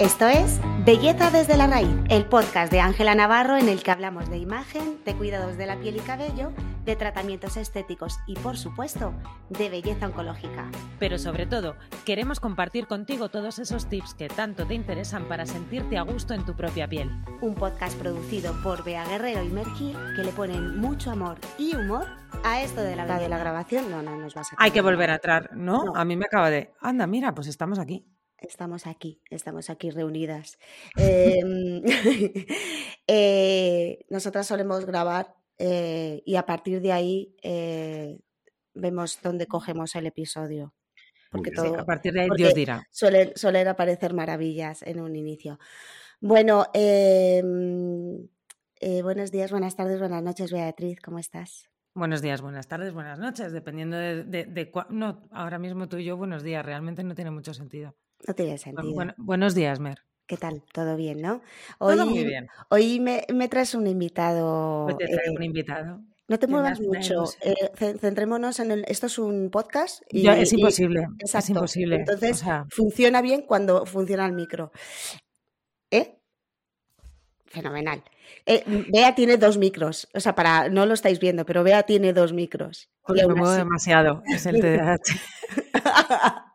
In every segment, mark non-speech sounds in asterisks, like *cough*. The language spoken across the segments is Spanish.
Esto es Belleza desde la raíz, el podcast de Ángela Navarro en el que hablamos de imagen, de cuidados de la piel y cabello, de tratamientos estéticos y, por supuesto, de belleza oncológica. Pero sobre todo, queremos compartir contigo todos esos tips que tanto te interesan para sentirte a gusto en tu propia piel. Un podcast producido por Bea Guerrero y Mergil que le ponen mucho amor y humor a esto de la, de la grabación. No, no nos vas a... Hay que volver atrás, ¿no? ¿no? A mí me acaba de... Anda, mira, pues estamos aquí estamos aquí, estamos aquí reunidas. *laughs* eh, *laughs* eh, nosotras solemos grabar eh, y a partir de ahí eh, vemos dónde cogemos el episodio. Porque todo, a partir de ahí Dios dirá. Suelen, suelen, aparecer maravillas en un inicio. Bueno, em, buenos días, buenas tardes, buenas noches, Beatriz, ¿cómo estás? Buenos días, buenas tardes, buenas noches, dependiendo de, de, de No, ahora mismo tú y yo, buenos días, realmente no tiene mucho sentido. No tiene sentido. Bueno, buenos días, Mer. ¿Qué tal? ¿Todo bien, no? Hoy, Todo muy bien. Hoy me, me traes un invitado. Hoy te traigo eh, un invitado. No te muevas mucho. Eh, centrémonos en el. Esto es un podcast. Y, Yo, es imposible. Y, es imposible. Entonces, o sea... funciona bien cuando funciona el micro. ¿Eh? Fenomenal. Eh, Bea tiene dos micros. O sea, para. No lo estáis viendo, pero Bea tiene dos micros. me muevo demasiado. Es el TDAH. *laughs* *laughs*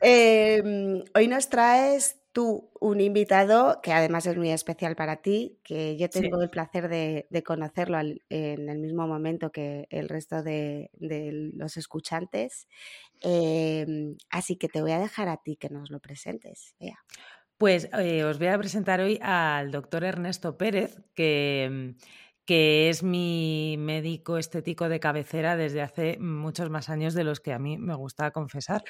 Eh, hoy nos traes tú un invitado que además es muy especial para ti, que yo tengo sí. el placer de, de conocerlo al, en el mismo momento que el resto de, de los escuchantes. Eh, así que te voy a dejar a ti que nos lo presentes. Pues eh, os voy a presentar hoy al doctor Ernesto Pérez, que que es mi médico estético de cabecera desde hace muchos más años de los que a mí me gusta confesar.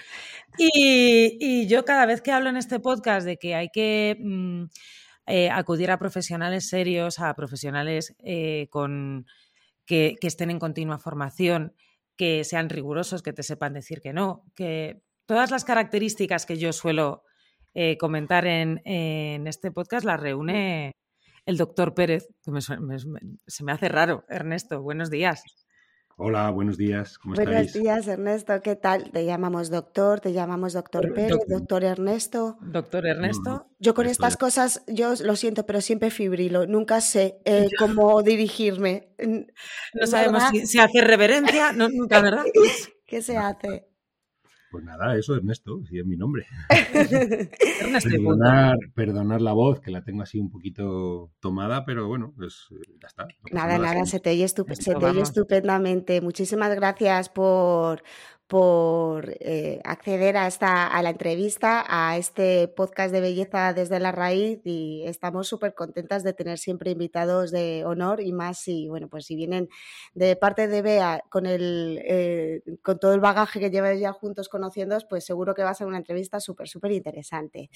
Y, y yo cada vez que hablo en este podcast de que hay que mm, eh, acudir a profesionales serios, a profesionales eh, con, que, que estén en continua formación, que sean rigurosos, que te sepan decir que no, que todas las características que yo suelo eh, comentar en, en, este podcast las reúne el doctor Pérez, que me, me, se me hace raro. Ernesto, buenos días. Hola, buenos días. ¿Cómo buenos estáis? días, Ernesto. ¿Qué tal? Te llamamos doctor, te llamamos doctor Pérez, doctor, doctor Ernesto. Doctor Ernesto. Yo con estas cosas, yo lo siento, pero siempre fibrilo. Nunca sé eh, *laughs* cómo dirigirme. No sabemos si, si, hace reverencia, no, nunca, ¿verdad? *laughs* ¿Qué se hace? Pues nada, eso Ernesto, sí es mi nombre. *laughs* perdonar, perdonar, la voz, que la tengo así un poquito tomada, pero bueno, pues ya está. No nada, nada, nada, se te oye, estup se te oye estupendamente. Muchísimas gracias por, por eh, acceder a, esta, a la entrevista, a este podcast de belleza desde la raíz y estamos súper contentas de tener siempre invitados de honor y más si, bueno, pues si vienen de parte de Bea con, el, eh, con todo el bagaje que lleváis ya juntos conociéndoos, pues seguro que va a ser una entrevista súper, súper interesante.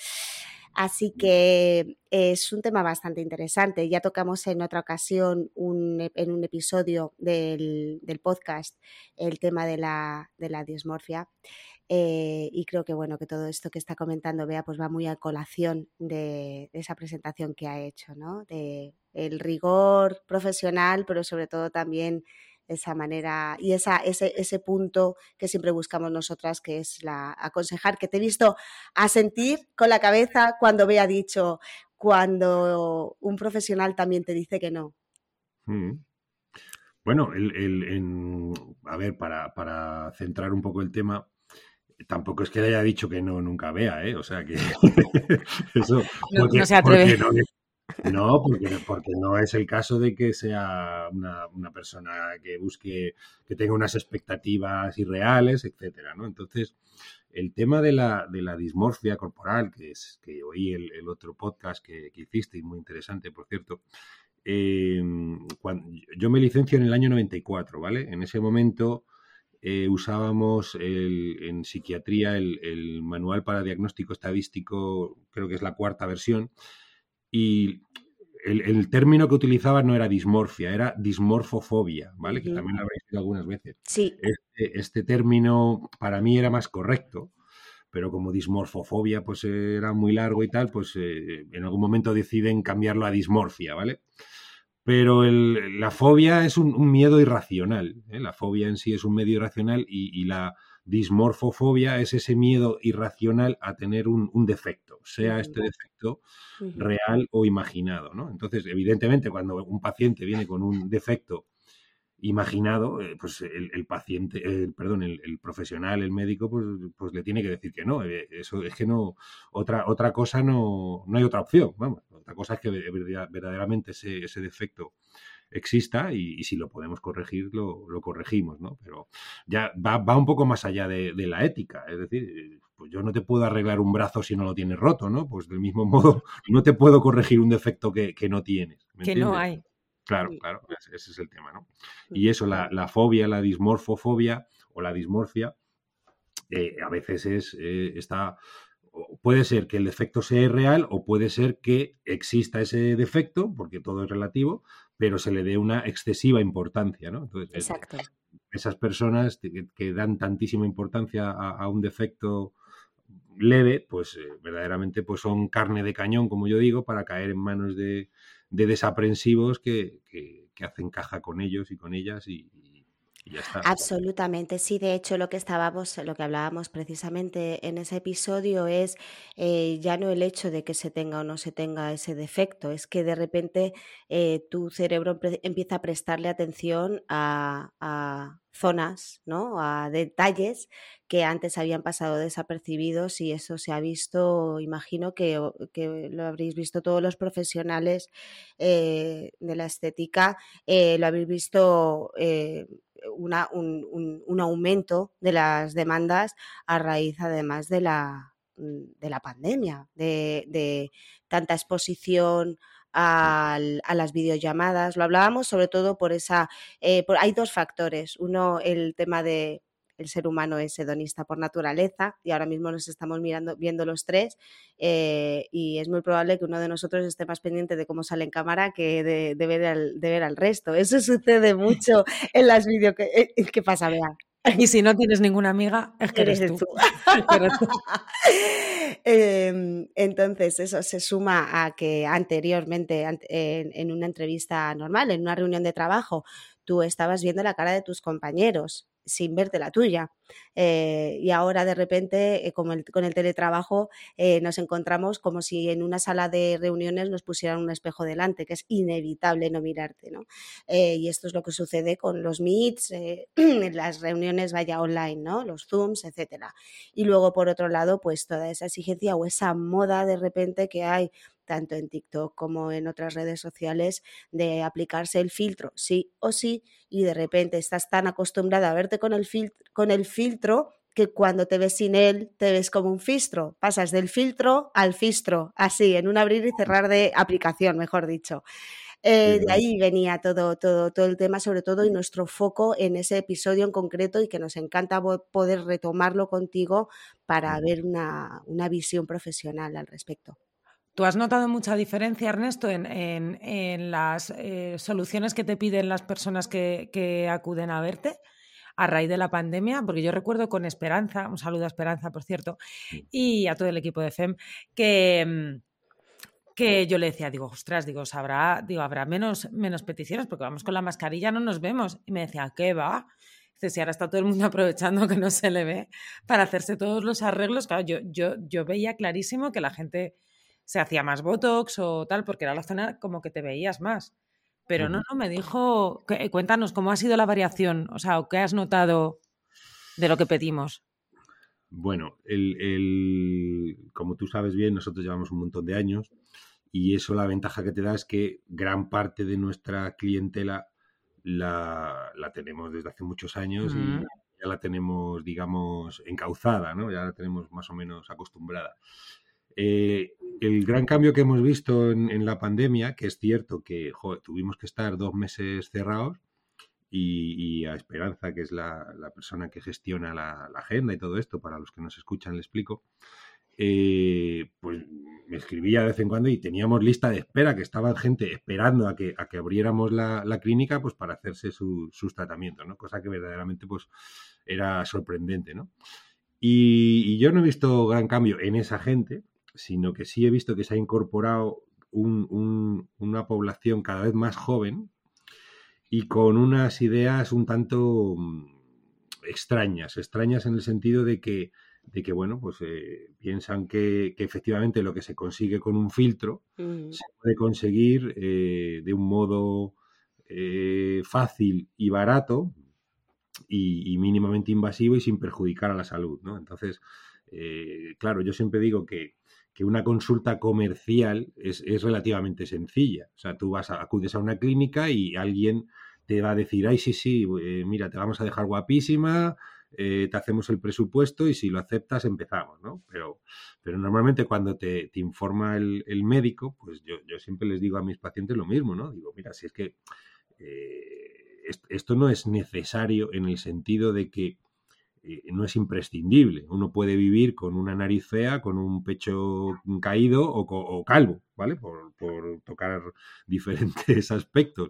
Así que es un tema bastante interesante. Ya tocamos en otra ocasión un, en un episodio del, del, podcast el tema de la, de la dismorfia. Eh, y creo que bueno que todo esto que está comentando Bea pues va muy a colación de, de esa presentación que ha hecho, ¿no? De el rigor profesional, pero sobre todo también esa manera y esa, ese, ese punto que siempre buscamos nosotras, que es la aconsejar, que te he visto a sentir con la cabeza cuando vea dicho, cuando un profesional también te dice que no. Mm. Bueno, el, el, en, a ver, para, para, centrar un poco el tema, tampoco es que le haya dicho que no nunca vea, ¿eh? O sea que *laughs* *laughs* eso. No, porque, no se atreve. No, no, porque, porque, no es el caso de que sea una, una, persona que busque, que tenga unas expectativas irreales, etcétera, ¿no? Entonces, el tema de la, de la dismorfia corporal, que es que oí el, otro podcast que, que hiciste, muy interesante, por cierto, eh, cuando, yo me licencio en el año 94, ¿vale? En ese momento eh, usábamos el, en psiquiatría el, el manual para diagnóstico estadístico, creo que es la cuarta versión, y el, el, término que utilizaba no era dismorfia, era dismorfofobia, ¿vale? Uh -huh. Que también lo habréis visto algunas veces. Sí. Este, este, término para mí era más correcto, pero como dismorfofobia pues era muy largo y tal, pues eh, en algún momento deciden cambiarlo a dismorfia, ¿vale? Pero el, la fobia es un, un miedo irracional, ¿eh? la fobia en sí es un medio irracional y, y la dismorfofobia es ese miedo irracional a tener un, defecto, sea este defecto real o imaginado. ¿no? Entonces, evidentemente, cuando un paciente viene con un defecto imaginado, eh, pues el, paciente, perdón, el, profesional, el médico, pues, pues, le tiene que decir que no. Eh, eso es que no, otra, otra cosa no, no hay otra opción. Vamos, otra cosa es que verdaderamente ese, ese defecto exista y, si lo podemos corregir, lo, corregimos, ¿no? Pero ya va, un poco más allá de, la ética, es decir, pues yo no te puedo arreglar un brazo si no lo tienes roto, ¿no? Pues del mismo *laughs* modo, no te puedo corregir un defecto que, no tienes. que no hay. Claro, claro, ese es el tema, ¿no? Y eso, la, fobia, la dismorfofobia o la dismorfia, eh, a veces es, eh, está puede ser que el defecto sea real o puede ser que exista ese defecto, porque todo es relativo, pero se le dé una excesiva importancia, ¿no? Entonces, Exacto. esas personas que, dan tantísima importancia a, un defecto leve, pues eh, verdaderamente pues son carne de cañón, como yo digo, para caer en manos de, desaprensivos que, hacen caja con ellos y con ellas y, Absolutamente, sí. De hecho, lo que estábamos, lo que hablábamos precisamente en ese episodio es eh, ya no el hecho de que se tenga o no se tenga ese defecto, es que de repente eh, tu cerebro empieza a prestarle atención a, zonas, ¿no? A detalles que antes habían pasado desapercibidos y eso se ha visto, imagino que, lo habréis visto todos los profesionales eh, de la estética, lo habéis visto una, un, un, aumento de las demandas a raíz además de la, mm, de la pandemia, de, de tanta exposición a, a, las videollamadas. Lo hablábamos sobre todo por esa... Eh, por, hay dos factores. Uno, el tema de el ser humano es hedonista por naturaleza y ahora mismo nos estamos mirando, viendo los tres eh, y es muy probable que uno de nosotros esté más pendiente de cómo sale en cámara que de, ver, al, de ver, al, resto. Eso *laughs* sucede mucho en las vídeos. que eh, ¿Qué pasa, Bea? Y si no tienes ninguna amiga, es que eres, tú. *laughs* *laughs* Em, entonces, eso se suma a que anteriormente, en una entrevista normal, en una reunión de trabajo, tú estabas viendo la cara de tus compañeros sin verte la tuya. Eh, y ahora de repente, eh, con el teletrabajo, eh, nos encontramos como si en una sala de reuniones nos pusieran un espejo delante, que es inevitable no mirarte. ¿no? y esto es lo que sucede con los meets, *clears throat* las reuniones vaya online, ¿no? los zooms, etc. Y luego, por otro lado, pues toda esa exigencia o esa moda de repente que hay tanto en TikTok como en otras redes sociales, de aplicarse el filtro sí o sí, y de repente estás tan acostumbrada a verte con el, filtro, con el filtro que cuando te ves sin él te ves como un filtro, pasas del filtro al filtro, así, en un abrir y cerrar de aplicación, mejor dicho. Eh, de ahí venía todo, todo, todo el tema, sobre todo, y nuestro foco en ese episodio en concreto, y que nos encanta poder retomarlo contigo para ver una, una visión profesional al respecto. ¿Tú has notado mucha diferencia, Ernesto, en, las eh, soluciones que te piden las personas que, acuden a verte a raíz de la pandemia? Porque yo recuerdo con Esperanza, un saludo a Esperanza, por cierto, y a todo el equipo de FEM, que, que yo le decía, digo, ostras, digo, habrá, digo, habrá menos, menos peticiones porque vamos con la mascarilla, no nos vemos. Y me decía, ¿qué va? Dice, si ahora está todo el mundo *laughs* aprovechando que no se le ve para hacerse todos los arreglos. Claro, yo, yo, yo veía clarísimo que la gente se hacía más Botox o tal, porque era la zona como que te veías más. Pero no, no, me dijo, cuéntanos cómo ha sido la variación, o sea, ¿qué has notado de lo que pedimos? Bueno, el, como tú sabes bien, nosotros llevamos un montón de años y eso la ventaja que te da es que gran parte de nuestra clientela la, tenemos desde hace muchos años y ya la tenemos, digamos, encauzada, ¿no? Ya la tenemos más o menos acostumbrada. Eh, el gran cambio que hemos visto en, la pandemia, que es cierto que tuvimos que estar dos meses cerrados, y, a Esperanza, que es la, persona que gestiona la, agenda y todo esto, para los que nos escuchan le explico, eh, pues me escribía de vez en cuando y teníamos lista de espera, que estaba gente esperando a que, abriéramos la, clínica pues para hacerse sus tratamientos, ¿no? Cosa que verdaderamente pues era sorprendente, ¿no? y yo no he visto gran cambio en esa gente, sino que sí he visto que se ha incorporado una población cada vez más joven y con unas ideas un tanto, mm, extrañas, extrañas en el sentido de que, de que bueno, pues eh, piensan que, efectivamente lo que se consigue con un filtro mm. se puede conseguir eh, de un modo eh, fácil y barato y, mínimamente invasivo y sin perjudicar a la salud, ¿no? Entonces, claro, yo siempre digo que, que una consulta comercial es, es, relativamente sencilla. O sea, tú vas a, acudes a una clínica y alguien te va a decir, ay, sí, sí, mira, te vamos a dejar guapísima, eh, te hacemos el presupuesto y si lo aceptas empezamos, ¿no? Pero, pero normalmente cuando te, informa el, médico, pues yo, siempre les digo a mis pacientes lo mismo, ¿no? Digo, mira, si es que eh, esto no es necesario en el sentido de que eh, no es imprescindible. Uno puede vivir con una nariz fea, con un pecho caído o, calvo, ¿vale? Por, tocar *laughs* diferentes *laughs* aspectos.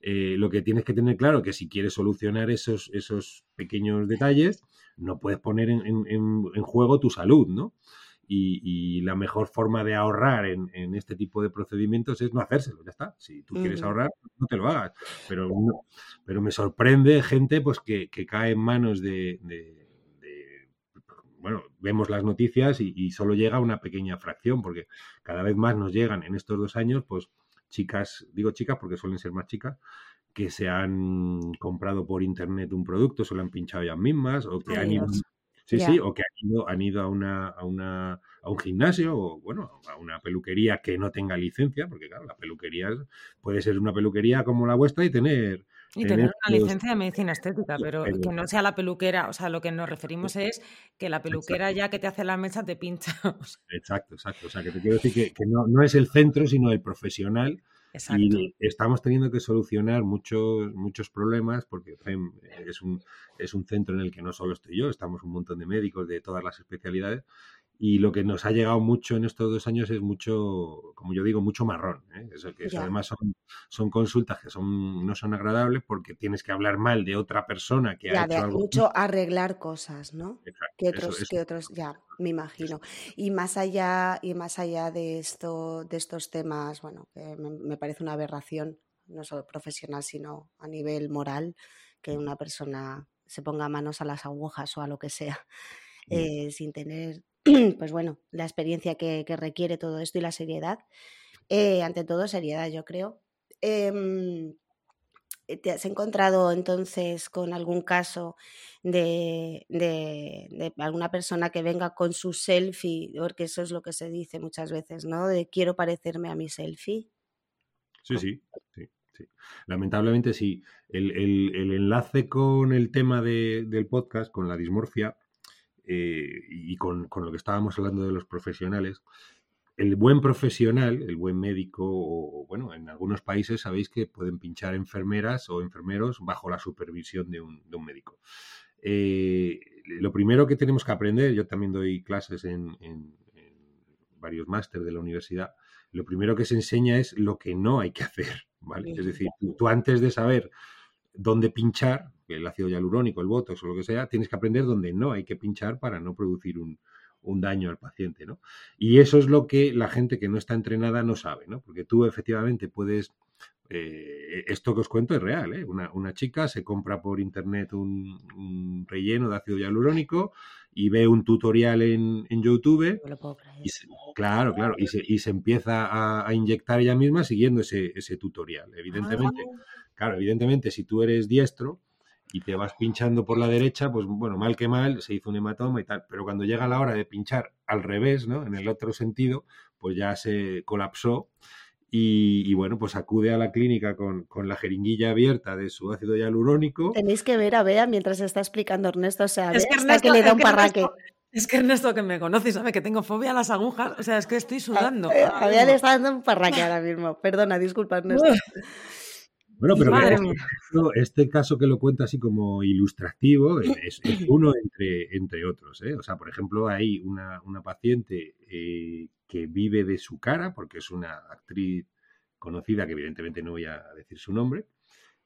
Eh, lo que tienes que tener claro es que si quieres solucionar esos, esos pequeños detalles, no puedes poner en, juego tu salud, ¿no? Y, la mejor forma de ahorrar en, este tipo de procedimientos es no hacérselo, ya está. Si tú quieres ahorrar, no te lo hagas. Pero, pero me sorprende gente pues que, cae en manos de, bueno, vemos las noticias y, y, solo llega una pequeña fracción, porque cada vez más nos llegan en estos dos años, pues chicas, digo chicas porque suelen ser más chicas, que se han comprado por internet un producto, se lo han pinchado ellas mismas, o que han ido, sí, sí, o que han ido, han ido a una, a una, a un gimnasio, o bueno, a una peluquería que no tenga licencia, porque claro, la peluquería puede ser una peluquería como la vuestra y tener y tener una licencia de medicina estética, pero que no sea la peluquera, o sea, lo que nos referimos es que la peluquera ya que te hace la mesa te pincha. *laughs* Exacto, exacto. O sea, que te quiero decir que, no, no, es el centro, sino el profesional. Exacto. Y estamos teniendo que solucionar muchos, muchos problemas porque es un, es un centro en el que no solo estoy yo, estamos un montón de médicos de todas las especialidades y lo que nos ha llegado mucho en estos dos años es mucho, como yo digo, mucho marrón. ¿eh? Eso, que además son, son consultas que son, no son agradables porque tienes que hablar mal de otra persona que ha hecho algo. mucho arreglar cosas, ¿no? que otros, que otros, ya, me imagino. Y más allá, y más allá de esto, de estos temas, bueno, que me, parece una aberración, no solo profesional, sino a nivel moral, que una persona se ponga manos a las agujas o a lo que sea. Eh, sin tener *clears throat* pues bueno, la experiencia que, requiere todo esto y la seriedad. Eh, ante todo, seriedad, yo creo. Em, ¿Te has encontrado entonces con algún caso de, de, alguna persona que venga con su selfie? Porque eso es lo que se dice muchas veces, ¿no? De quiero parecerme a mi selfie. Sí, sí, sí. Lamentablemente sí. El, enlace con el tema del podcast, con la dismorfia, eh, y con, lo que estábamos hablando de los profesionales, el buen profesional, el buen médico, o bueno, en algunos países sabéis que pueden pinchar enfermeras o enfermeros bajo la supervisión de un, médico. Eh, lo primero que tenemos que aprender, yo también doy clases en, varios másteres de la universidad, lo primero que se enseña es lo que no hay que hacer, ¿vale? Es decir, tú antes de saber dónde pinchar, el ácido hialurónico, el botox o lo que sea, tienes que aprender dónde no hay que pinchar para no producir un, daño al paciente, ¿no? Y eso es lo que la gente que no está entrenada no sabe, ¿no? Porque tú efectivamente puedes... Eh, esto que os cuento es real, ¿eh? Una, chica se compra por internet un, relleno de ácido hialurónico y ve un tutorial en, YouTube. claro, claro, y se, y se empieza a, inyectar ella misma siguiendo ese, ese tutorial. Evidentemente, ah. Claro, evidentemente, si tú eres diestro, y te vas pinchando por la derecha, pues bueno, mal que mal, se hizo un hematoma y tal. Pero cuando llega la hora de pinchar al revés, ¿no? En el otro sentido, pues ya se colapsó. Y, bueno, pues acude a la clínica con, la jeringuilla abierta de su ácido hialurónico. Tenéis que ver a Bea mientras está explicando Ernesto, o sea, es que, Ernesto, que le da un parraque. es que Ernesto que me conoce sabe que tengo fobia a las agujas, o sea, es que estoy sudando. A, Bea le está dando un parraque ahora mismo. Perdona, disculpa, Ernesto. *laughs* Bueno, pero este caso que lo cuenta así como ilustrativo es, *clears throat* uno entre, entre otros. ¿eh? O sea, por ejemplo, hay una, paciente eh, que vive de su cara, porque es una actriz conocida, que evidentemente no voy a decir su nombre.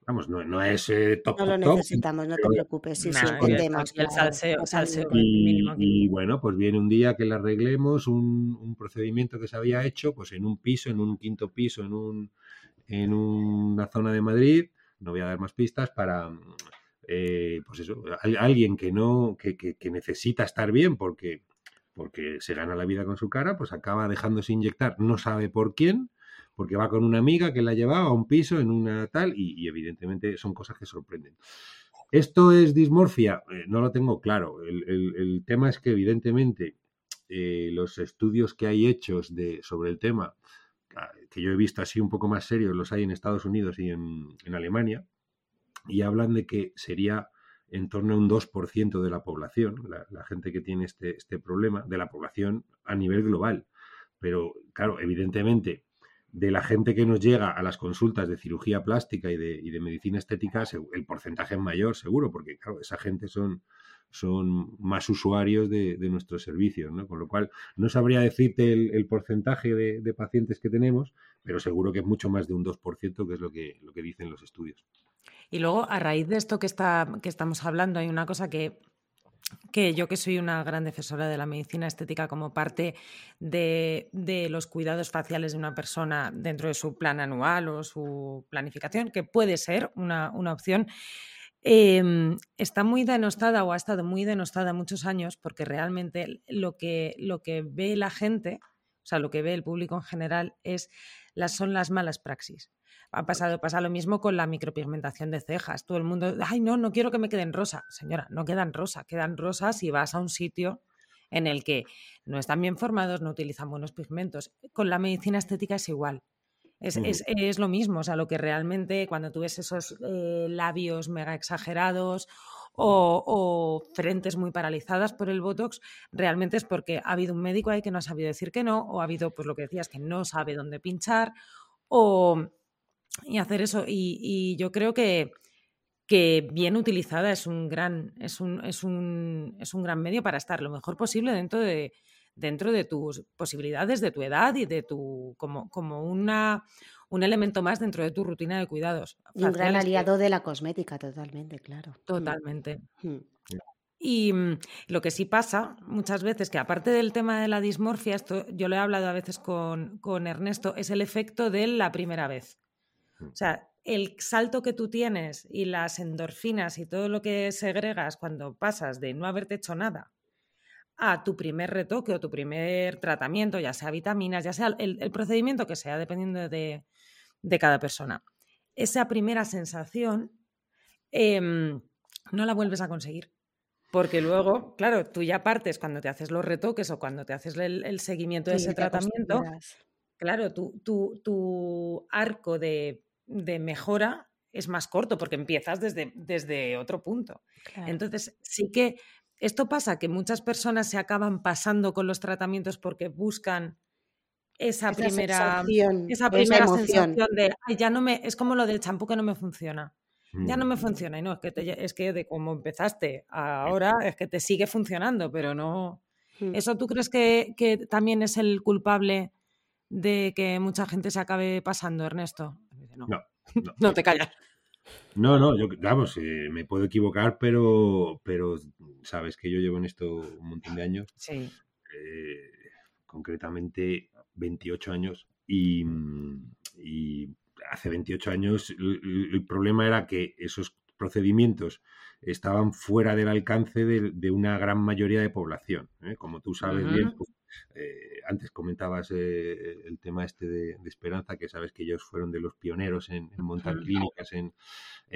Vamos, no, no es eh, top. No lo necesitamos, no te preocupes. Sí, sí, El salseo, salseo y, y, bueno, pues viene un día que le arreglemos un, un procedimiento que se había hecho pues en un piso, en un quinto piso, en un en una zona de Madrid, no voy a dar más pistas, para eh, pues eso, alguien que no, que, que, necesita estar bien porque, porque se gana la vida con su cara, pues acaba dejándose inyectar, no sabe por quién, porque va con una amiga que la ha llevado a un piso en una tal, y, evidentemente son cosas que sorprenden. ¿Esto es dismorfia? Eh, no lo tengo claro. El, tema es que evidentemente eh, los estudios que hay hechos de, sobre el tema, que yo he visto así un poco más serios, los hay en Estados Unidos y en, en Alemania, y hablan de que sería en torno a un 2% de la población, la, gente que tiene este, este, problema, de la población a nivel global. Pero, claro, evidentemente, de la gente que nos llega a las consultas de cirugía plástica y de, y de medicina estética, el porcentaje es mayor, seguro, porque, claro, esa gente son, son más usuarios de, nuestros servicios, ¿no? Con lo cual, no sabría decirte el, porcentaje de, de, pacientes que tenemos, pero seguro que es mucho más de un 2%, que es lo que, lo que dicen los estudios. Y luego, a raíz de esto que, está, que estamos hablando, hay una cosa que que yo que soy una gran defensora de la medicina estética como parte de, los cuidados faciales de una persona dentro de su plan anual o su planificación, que puede ser una, opción, em, está muy denostada o ha estado muy denostada muchos años porque realmente lo que, lo que ve la gente, o sea, lo que ve el público en general es las, son las malas praxis ha pasado, pasa lo mismo con la micropigmentación de cejas. Todo el mundo, ay, no, no quiero que me queden rosa. Señora, no quedan rosa, quedan rosas si vas a un sitio en el que no están bien formados, no utilizan buenos pigmentos. Con la medicina estética es igual. Es, es, lo mismo, o sea, lo que realmente cuando tú ves esos eh, labios mega exagerados o, o, frentes muy paralizadas por el Botox, realmente es porque ha habido un médico ahí que no ha sabido decir que no, o ha habido, pues lo que decías, que no sabe dónde pinchar, o, y hacer eso. Y, yo creo que, que, bien utilizada es un gran, es un, es un, es un gran medio para estar lo mejor posible dentro de, dentro de tus posibilidades, de tu edad y de tu como, como una, un elemento más dentro de tu rutina de cuidados. un gran aliado de la cosmética, totalmente, claro. Mm. Totalmente. Mm. Y mm, lo que sí pasa muchas veces, que aparte del tema de la dismorfia, esto yo lo he hablado a veces con, con Ernesto, es el efecto de la primera vez. O sea, el salto que tú tienes y las endorfinas y todo lo que segregas cuando pasas de no haberte hecho nada a tu primer retoque o tu primer tratamiento, ya sea vitaminas, ya sea el, procedimiento que sea, dependiendo de, cada persona. Esa primera sensación em, no la vuelves a conseguir. Porque luego, claro, tú ya partes cuando te haces los retoques o cuando te haces el, seguimiento de ese tratamiento. Claro, tu, tu arco de de mejora es más corto porque empiezas desde, desde otro punto. Entonces, sí que esto pasa que muchas personas se acaban pasando con los tratamientos porque buscan esa, primera, esa primera sensación de, ya no me, es como lo del champú que no me funciona. Ya no me mm. funciona y no, es que, es que de cómo empezaste ahora es que te sigue funcionando, pero no... Mm. ¿Eso tú crees que, que también es el culpable de que mucha gente se acabe pasando, Ernesto? no. No, *laughs* te callas. No, no, yo, vamos, eh, me puedo equivocar, pero, pero sabes que yo llevo en esto un montón de años. Sí. Eh, concretamente 28 años. Y, hace 28 años el, problema era que esos procedimientos estaban fuera del alcance de, una gran mayoría de población. ¿eh? Como tú sabes bien, pues, antes comentabas eh, el tema este de, Esperanza, que sabes que ellos fueron de los pioneros en, montar clínicas en,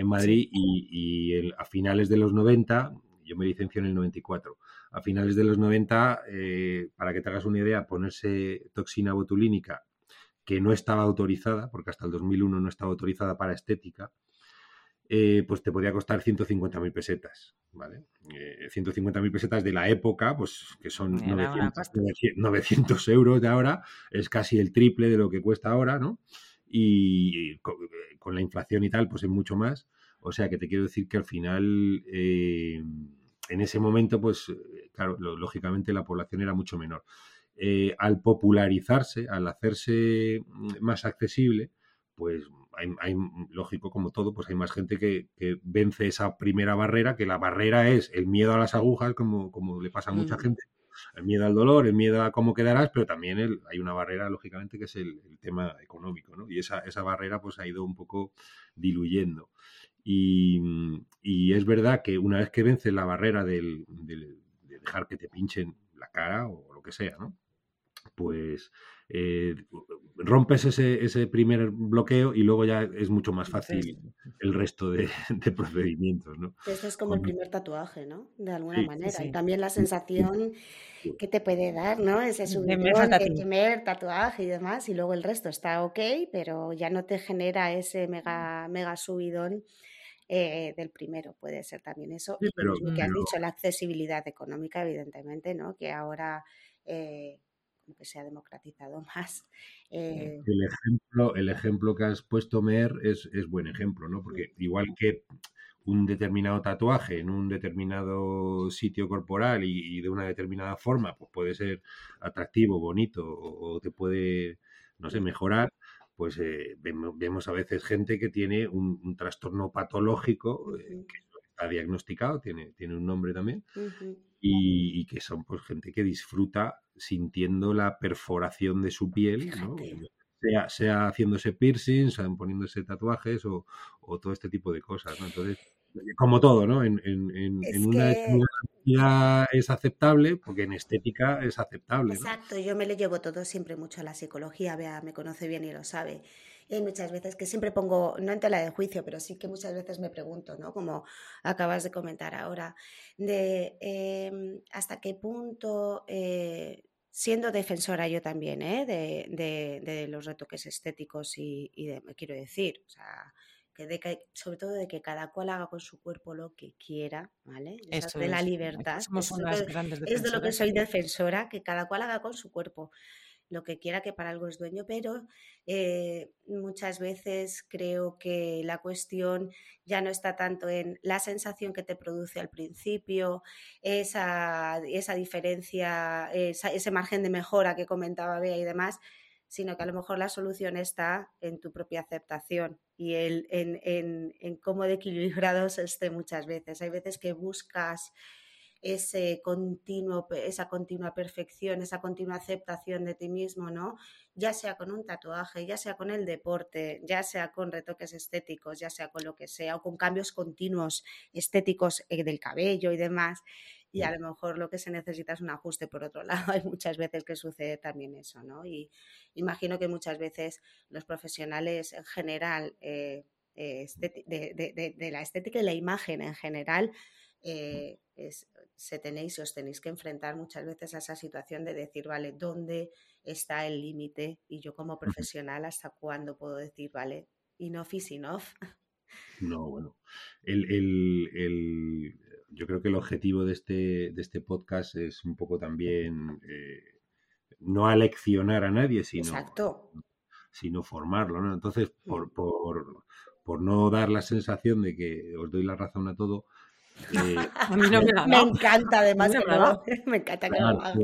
Madrid y, a finales de los 90, yo me licencié en el 94, a finales de los 90, eh, para que te hagas una idea, ponerse toxina botulínica que no estaba autorizada, porque hasta el 2001 no estaba autorizada para estética, eh, pues te podría costar 150.000 pesetas, ¿vale? Eh, 150.000 pesetas de la época, pues que son 900, euros de ahora, es casi el triple de lo que cuesta ahora, ¿no? Y con, la inflación y tal, pues es mucho más. O sea que te quiero decir que al final, eh, en ese momento, pues claro, lógicamente la población era mucho menor. Eh, al popularizarse, al hacerse más accesible, pues hay, lógico, como todo, pues hay más gente que, vence esa primera barrera, que la barrera es el miedo a las agujas, como, como le pasa a mucha mm. gente, el miedo al dolor, el miedo a cómo quedarás, pero también hay una barrera, lógicamente, que es el, tema económico, ¿no? Y esa, esa barrera pues ha ido un poco diluyendo. Y, es verdad que una vez que vences la barrera del, de dejar que te pinchen la cara o lo que sea, ¿no? Pues eh, rompes ese, ese, primer bloqueo y luego ya es mucho más fácil el resto *laughs* de, procedimientos, ¿no? Esto es como el primer tatuaje, ¿no? De alguna manera. Y también la sensación que te puede dar, ¿no? Ese subidón de primer tatuaje y demás, y luego el resto está ok, pero ya no te genera ese mega, mega subidón eh, del primero. Puede ser también eso. lo que has dicho, la accesibilidad económica, evidentemente, ¿no? Que ahora eh, que se ha democratizado *laughs* más. Eh el, ejemplo, el ejemplo que has puesto, Mer, es, es buen ejemplo, ¿no? Porque igual que un determinado tatuaje en un determinado sitio corporal y, de una determinada forma, pues puede ser atractivo, bonito o, te puede, no sé, mejorar, pues eh, vemos, a veces gente que tiene un, trastorno patológico eh, que está diagnosticado, tiene, tiene un nombre también, y, que son pues gente que disfruta sintiendo la perforación de su piel, sea, sea haciéndose piercings, sea poniéndose tatuajes o, todo este tipo de cosas. Entonces, como todo, ¿no? En, una actividad es aceptable, porque en estética es aceptable. Exacto, yo me le llevo todo siempre mucho a la psicología, vea, me conoce bien y lo sabe. Y hay muchas veces que siempre pongo, no en tela de juicio, pero sí que muchas veces me pregunto, ¿no? Como acabas de comentar ahora, de em, hasta qué punto, eh, siendo defensora yo también, ¿eh? de, los retoques estéticos y, de, quiero decir, o sea, que de sobre todo de que cada cual haga con su cuerpo lo que quiera, ¿vale? Eso de la libertad. es de lo que soy defensora, que cada cual haga con su cuerpo lo que quiera que para algo es dueño, pero eh, muchas veces creo que la cuestión ya no está tanto en la sensación que te produce al principio, esa, esa diferencia, ese margen de mejora que comentaba Bea y demás, sino que a lo mejor la solución está en tu propia aceptación y el, en, en, en cómo de equilibrados esté muchas veces. Hay veces que buscas ese continuo, esa continua perfección, esa continua aceptación de ti mismo, ¿no? Ya sea con un tatuaje, ya sea con el deporte, ya sea con retoques estéticos, ya sea con lo que sea, o con cambios continuos estéticos eh, del cabello y demás. Y a lo mejor lo que se necesita es un ajuste por otro *laughs* lado. Hay muchas veces que sucede también eso, ¿no? Y imagino que muchas veces los profesionales en general, eh, eh, de, la estética y la imagen en general, se tenéis, os tenéis que enfrentar muchas veces a esa situación de decir, vale, ¿dónde está el límite? Y yo como profesional, ¿hasta cuándo puedo decir, vale, enough is enough? No, bueno, el, yo creo que el objetivo de este, de este podcast es un poco también eh, no aleccionar a nadie, sino, sino formarlo, ¿no? Entonces, mm. por, por, por no dar la sensación de que os doy la razón a todo, eh, a mí no me, me encanta además me, *laughs* me encanta que no lo hagas.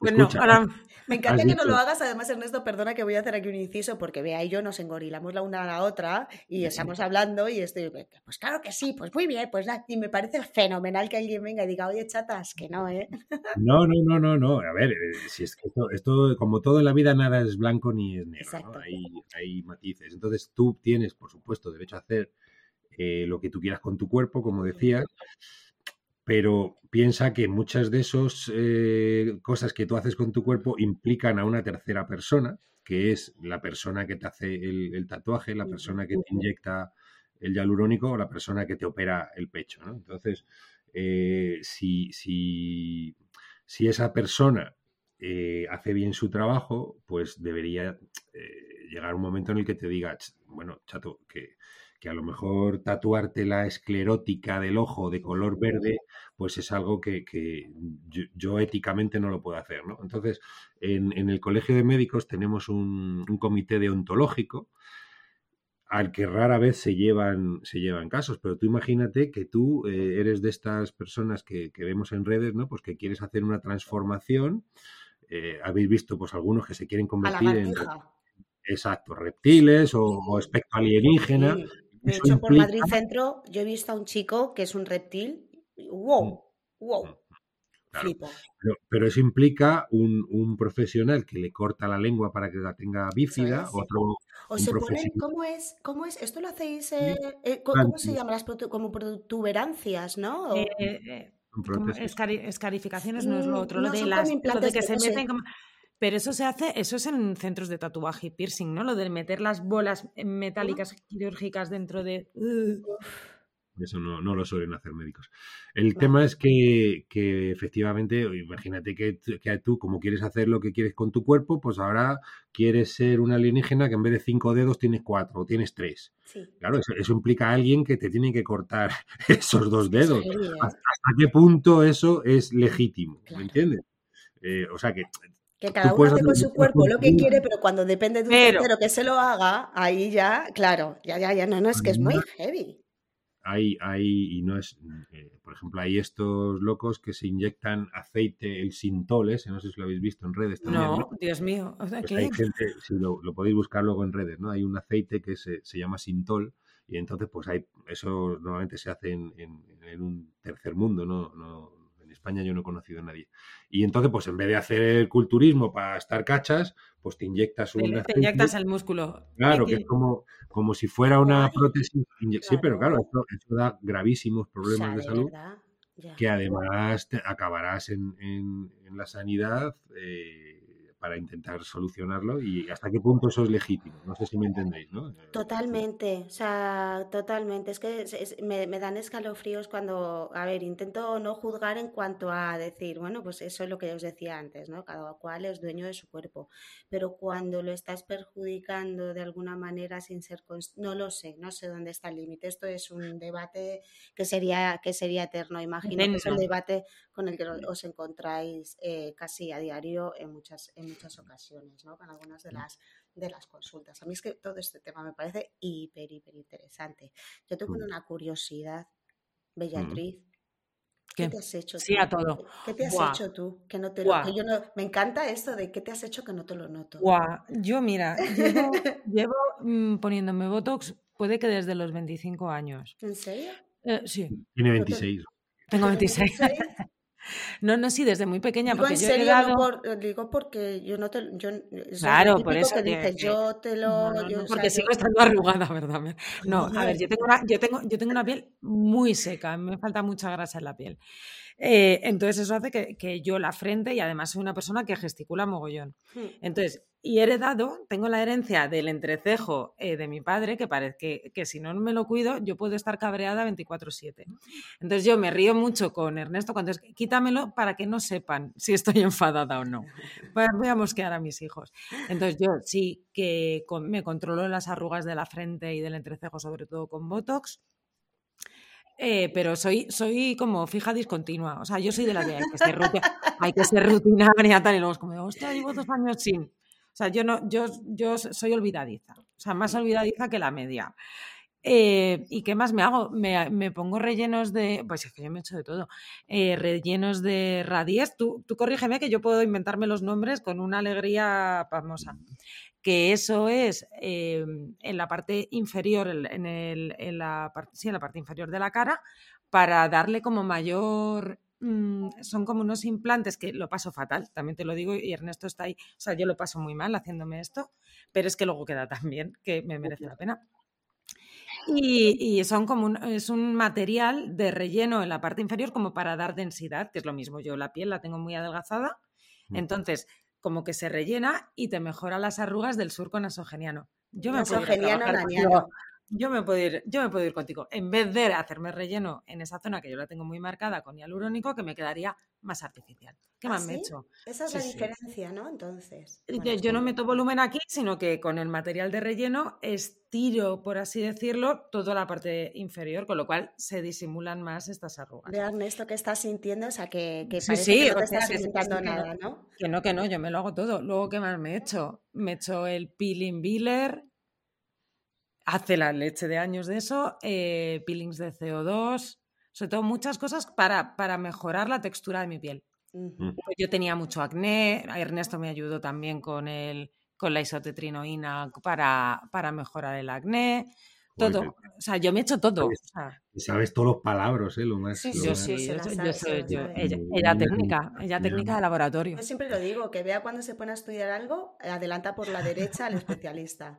me encanta que no lo hagas. Además, Ernesto, perdona que voy a hacer aquí un inciso porque vea y yo nos engorilamos la una a la otra y estamos hablando y estoy, pues claro que sí, pues muy bien, pues nada. Y me parece fenomenal que alguien venga y diga, oye, chatas, que no, ¿eh? *laughs* No, no, no, no, no. A ver, eh, si es que esto, esto, como todo en la vida, nada es blanco ni es negro. Hay, hay matices. Entonces, tú tienes, por supuesto, derecho a hacer eh, lo que tú quieras con tu cuerpo, como decías, pero piensa que muchas de esas eh, cosas que tú haces con tu cuerpo implican a una tercera persona, que es la persona que te hace el, tatuaje, la persona que te inyecta el hialurónico o la persona que te opera el pecho. Entonces, eh, si, si, si, esa persona hace bien su trabajo, pues debería llegar un momento en el que te diga, bueno, chato, que que a lo mejor tatuarte la esclerótica del ojo de color verde, pues es algo que, yo, éticamente no lo puedo hacer, ¿no? Entonces, en, el Colegio de Médicos tenemos un, comité deontológico al que rara vez se llevan, se llevan casos, pero tú imagínate que tú eh, eres de estas personas que, vemos en redes, ¿no? Pues que quieres hacer una transformación, eh, habéis visto pues algunos que se quieren convertir en... Exacto, reptiles o, espectro alienígena. De hecho, por Madrid Centro yo he visto a un chico que es un reptil. ¡Wow! ¡Wow! Pero, eso implica un, profesional que le corta la lengua para que la tenga bífida, otro... O se pone, ¿cómo es, ¿cómo es? Esto lo hacéis, eh, eh, ¿cómo se llama? Las como protuberancias, ¿no? Eh, escarificaciones no es lo otro, lo de las de que se meten Pero eso se hace, eso es en centros de tatuaje y piercing, ¿no? Lo de meter las bolas metálicas quirúrgicas dentro de. Eso no, lo suelen hacer médicos. El tema es que, efectivamente, imagínate que, tú, como quieres hacer lo que quieres con tu cuerpo, pues ahora quieres ser un alienígena que en vez de cinco dedos tienes cuatro o tienes tres. Claro, eso, implica a alguien que te tiene que cortar *laughs* esos dos dedos. ¿Hasta, qué punto eso es legítimo? ¿Me entiendes? Eh, o sea que que cada uno hace con su cuerpo lo que quiere, pero cuando depende de un tercero que se lo haga, ahí ya, claro, ya, ya, ya, no, no, es que es muy heavy hay, hay, y no es, eh, por ejemplo, hay estos locos que se inyectan aceite, el sintol no sé si lo habéis visto en redes también. No, Dios mío, pues hay gente, si lo, podéis buscar luego en redes, ¿no? Hay un aceite que se, se llama sintol y entonces pues hay, eso normalmente se hace en, en, un tercer mundo, ¿no? no en España yo no he conocido a nadie. Y entonces, pues en vez de hacer culturismo para estar cachas, pues te inyectas un... Te, inyectas el músculo. Claro, que es como, como si fuera una prótesis. Sí, pero claro, esto, da gravísimos problemas de salud. Que además te acabarás en, en, la sanidad eh, para intentar solucionarlo y hasta qué punto eso es legítimo. No sé si me entendéis, ¿no? Totalmente, o sea, totalmente. Es que me, dan escalofríos cuando, a ver, intento no juzgar en cuanto a decir, bueno, pues eso es lo que os decía antes, ¿no? Cada cual es dueño de su cuerpo. Pero cuando lo estás perjudicando de alguna manera sin ser no lo sé, no sé dónde está el límite. Esto es un debate que sería, que sería eterno. Imagino que es el debate con el que os encontráis eh, casi a diario en muchas, en muchas ocasiones, ¿no? Con algunas de mm. las, de las consultas. A mí es que todo este tema me parece hiper, hiper interesante. Yo tengo mm. una curiosidad, mm. Bellatriz. ¿Qué? te has hecho Sí, a todo. ¿Qué te has hecho tú? Que no te lo, yo no, me encanta esto de qué te has hecho que no te lo noto. Yo, mira, llevo, *laughs* poniéndome Botox, puede que desde los 25 años. ¿En serio? Eh, sí. Tiene 26. Tengo *laughs* 26. No, no, sí, desde muy pequeña. Digo porque en serio, no por, digo porque yo no te. Yo, claro, por eso. Que dices, yo te lo. No, porque sigo estando *laughs* arrugada, ¿verdad? No, *laughs* a ver, yo tengo, una, yo, tengo, yo tengo una piel muy seca, me falta mucha grasa en la piel. Eh, entonces eso hace que, yo la frente y además soy una persona que gesticula mogollón. Hmm. Entonces, y heredado, tengo la herencia del entrecejo eh, de mi padre, que parece que, si no me lo cuido, yo puedo estar cabreada 24/7. Entonces yo me río mucho con Ernesto cuando es, quítamelo para que no sepan si estoy enfadada o no. Voy a mosquear a mis hijos. Entonces yo sí que me controlo las arrugas de la frente y del entrecejo, sobre todo con Botox. Eh, pero soy, soy como fija discontinua. O sea, yo soy de la que hay que ser, hay que ser rutinaria tal, y luego es como, hostia, llevo dos años sin. O sea, yo, no, yo, yo soy olvidadiza. O sea, más olvidadiza que la media. Eh, ¿Y qué más me hago? Me, pongo rellenos de. Pues es que yo me he hecho de todo. Eh, rellenos de radies. Tú, tú corrígeme que yo puedo inventarme los nombres con una alegría famosa que eso es em, en la parte inferior, en, el, en, la, sí, en la parte inferior de la cara, para darle como mayor mm, son como unos implantes que lo paso fatal, también te lo digo, y Ernesto está ahí, o sea, yo lo paso muy mal haciéndome esto, pero es que luego queda tan bien que me merece la pena. Y, son como un, es un material de relleno en la parte inferior como para dar densidad, que es lo mismo, yo la piel la tengo muy adelgazada, entonces como que se rellena y te mejora las arrugas del surco nasogeniano. Yo me nasogeniano, puedo yo me puedo ir, yo me puedo ir contigo. En vez de hacerme relleno en esa zona que yo la tengo muy marcada con hialurónico, que me quedaría más artificial. ¿Qué ¿Ah, más me he hecho? Esa es la diferencia, ¿no? Entonces. yo, no meto volumen aquí, sino que con el material de relleno estiro, por así decirlo, toda la parte inferior, con lo cual se disimulan más estas arrugas. Vean Ernesto, que estás sintiendo, o sea, que, que parece que no te estás sintiendo nada, ¿no? Que no, que no, yo me lo hago todo. Luego, ¿qué más me he hecho? Me he hecho el peeling Biller, hace la leche de años de eso, eh, peelings de CO2, sobre todo muchas cosas para, para mejorar la textura de mi piel. Pues yo tenía mucho acné, Ernesto me ayudó también con, el, con la isotetrinoína para, para mejorar el acné. Todo, o sea, yo me he hecho todo. Sabes todos los palabras, ¿eh? Lo más. Sí, lo Yo sí, más- sí, yo, soy- yo yo. Ella, Mm, ella técnica, ella técnica de laboratorio. Yo siempre lo digo, que vea cuando se pone a estudiar algo, adelanta por la derecha al especialista.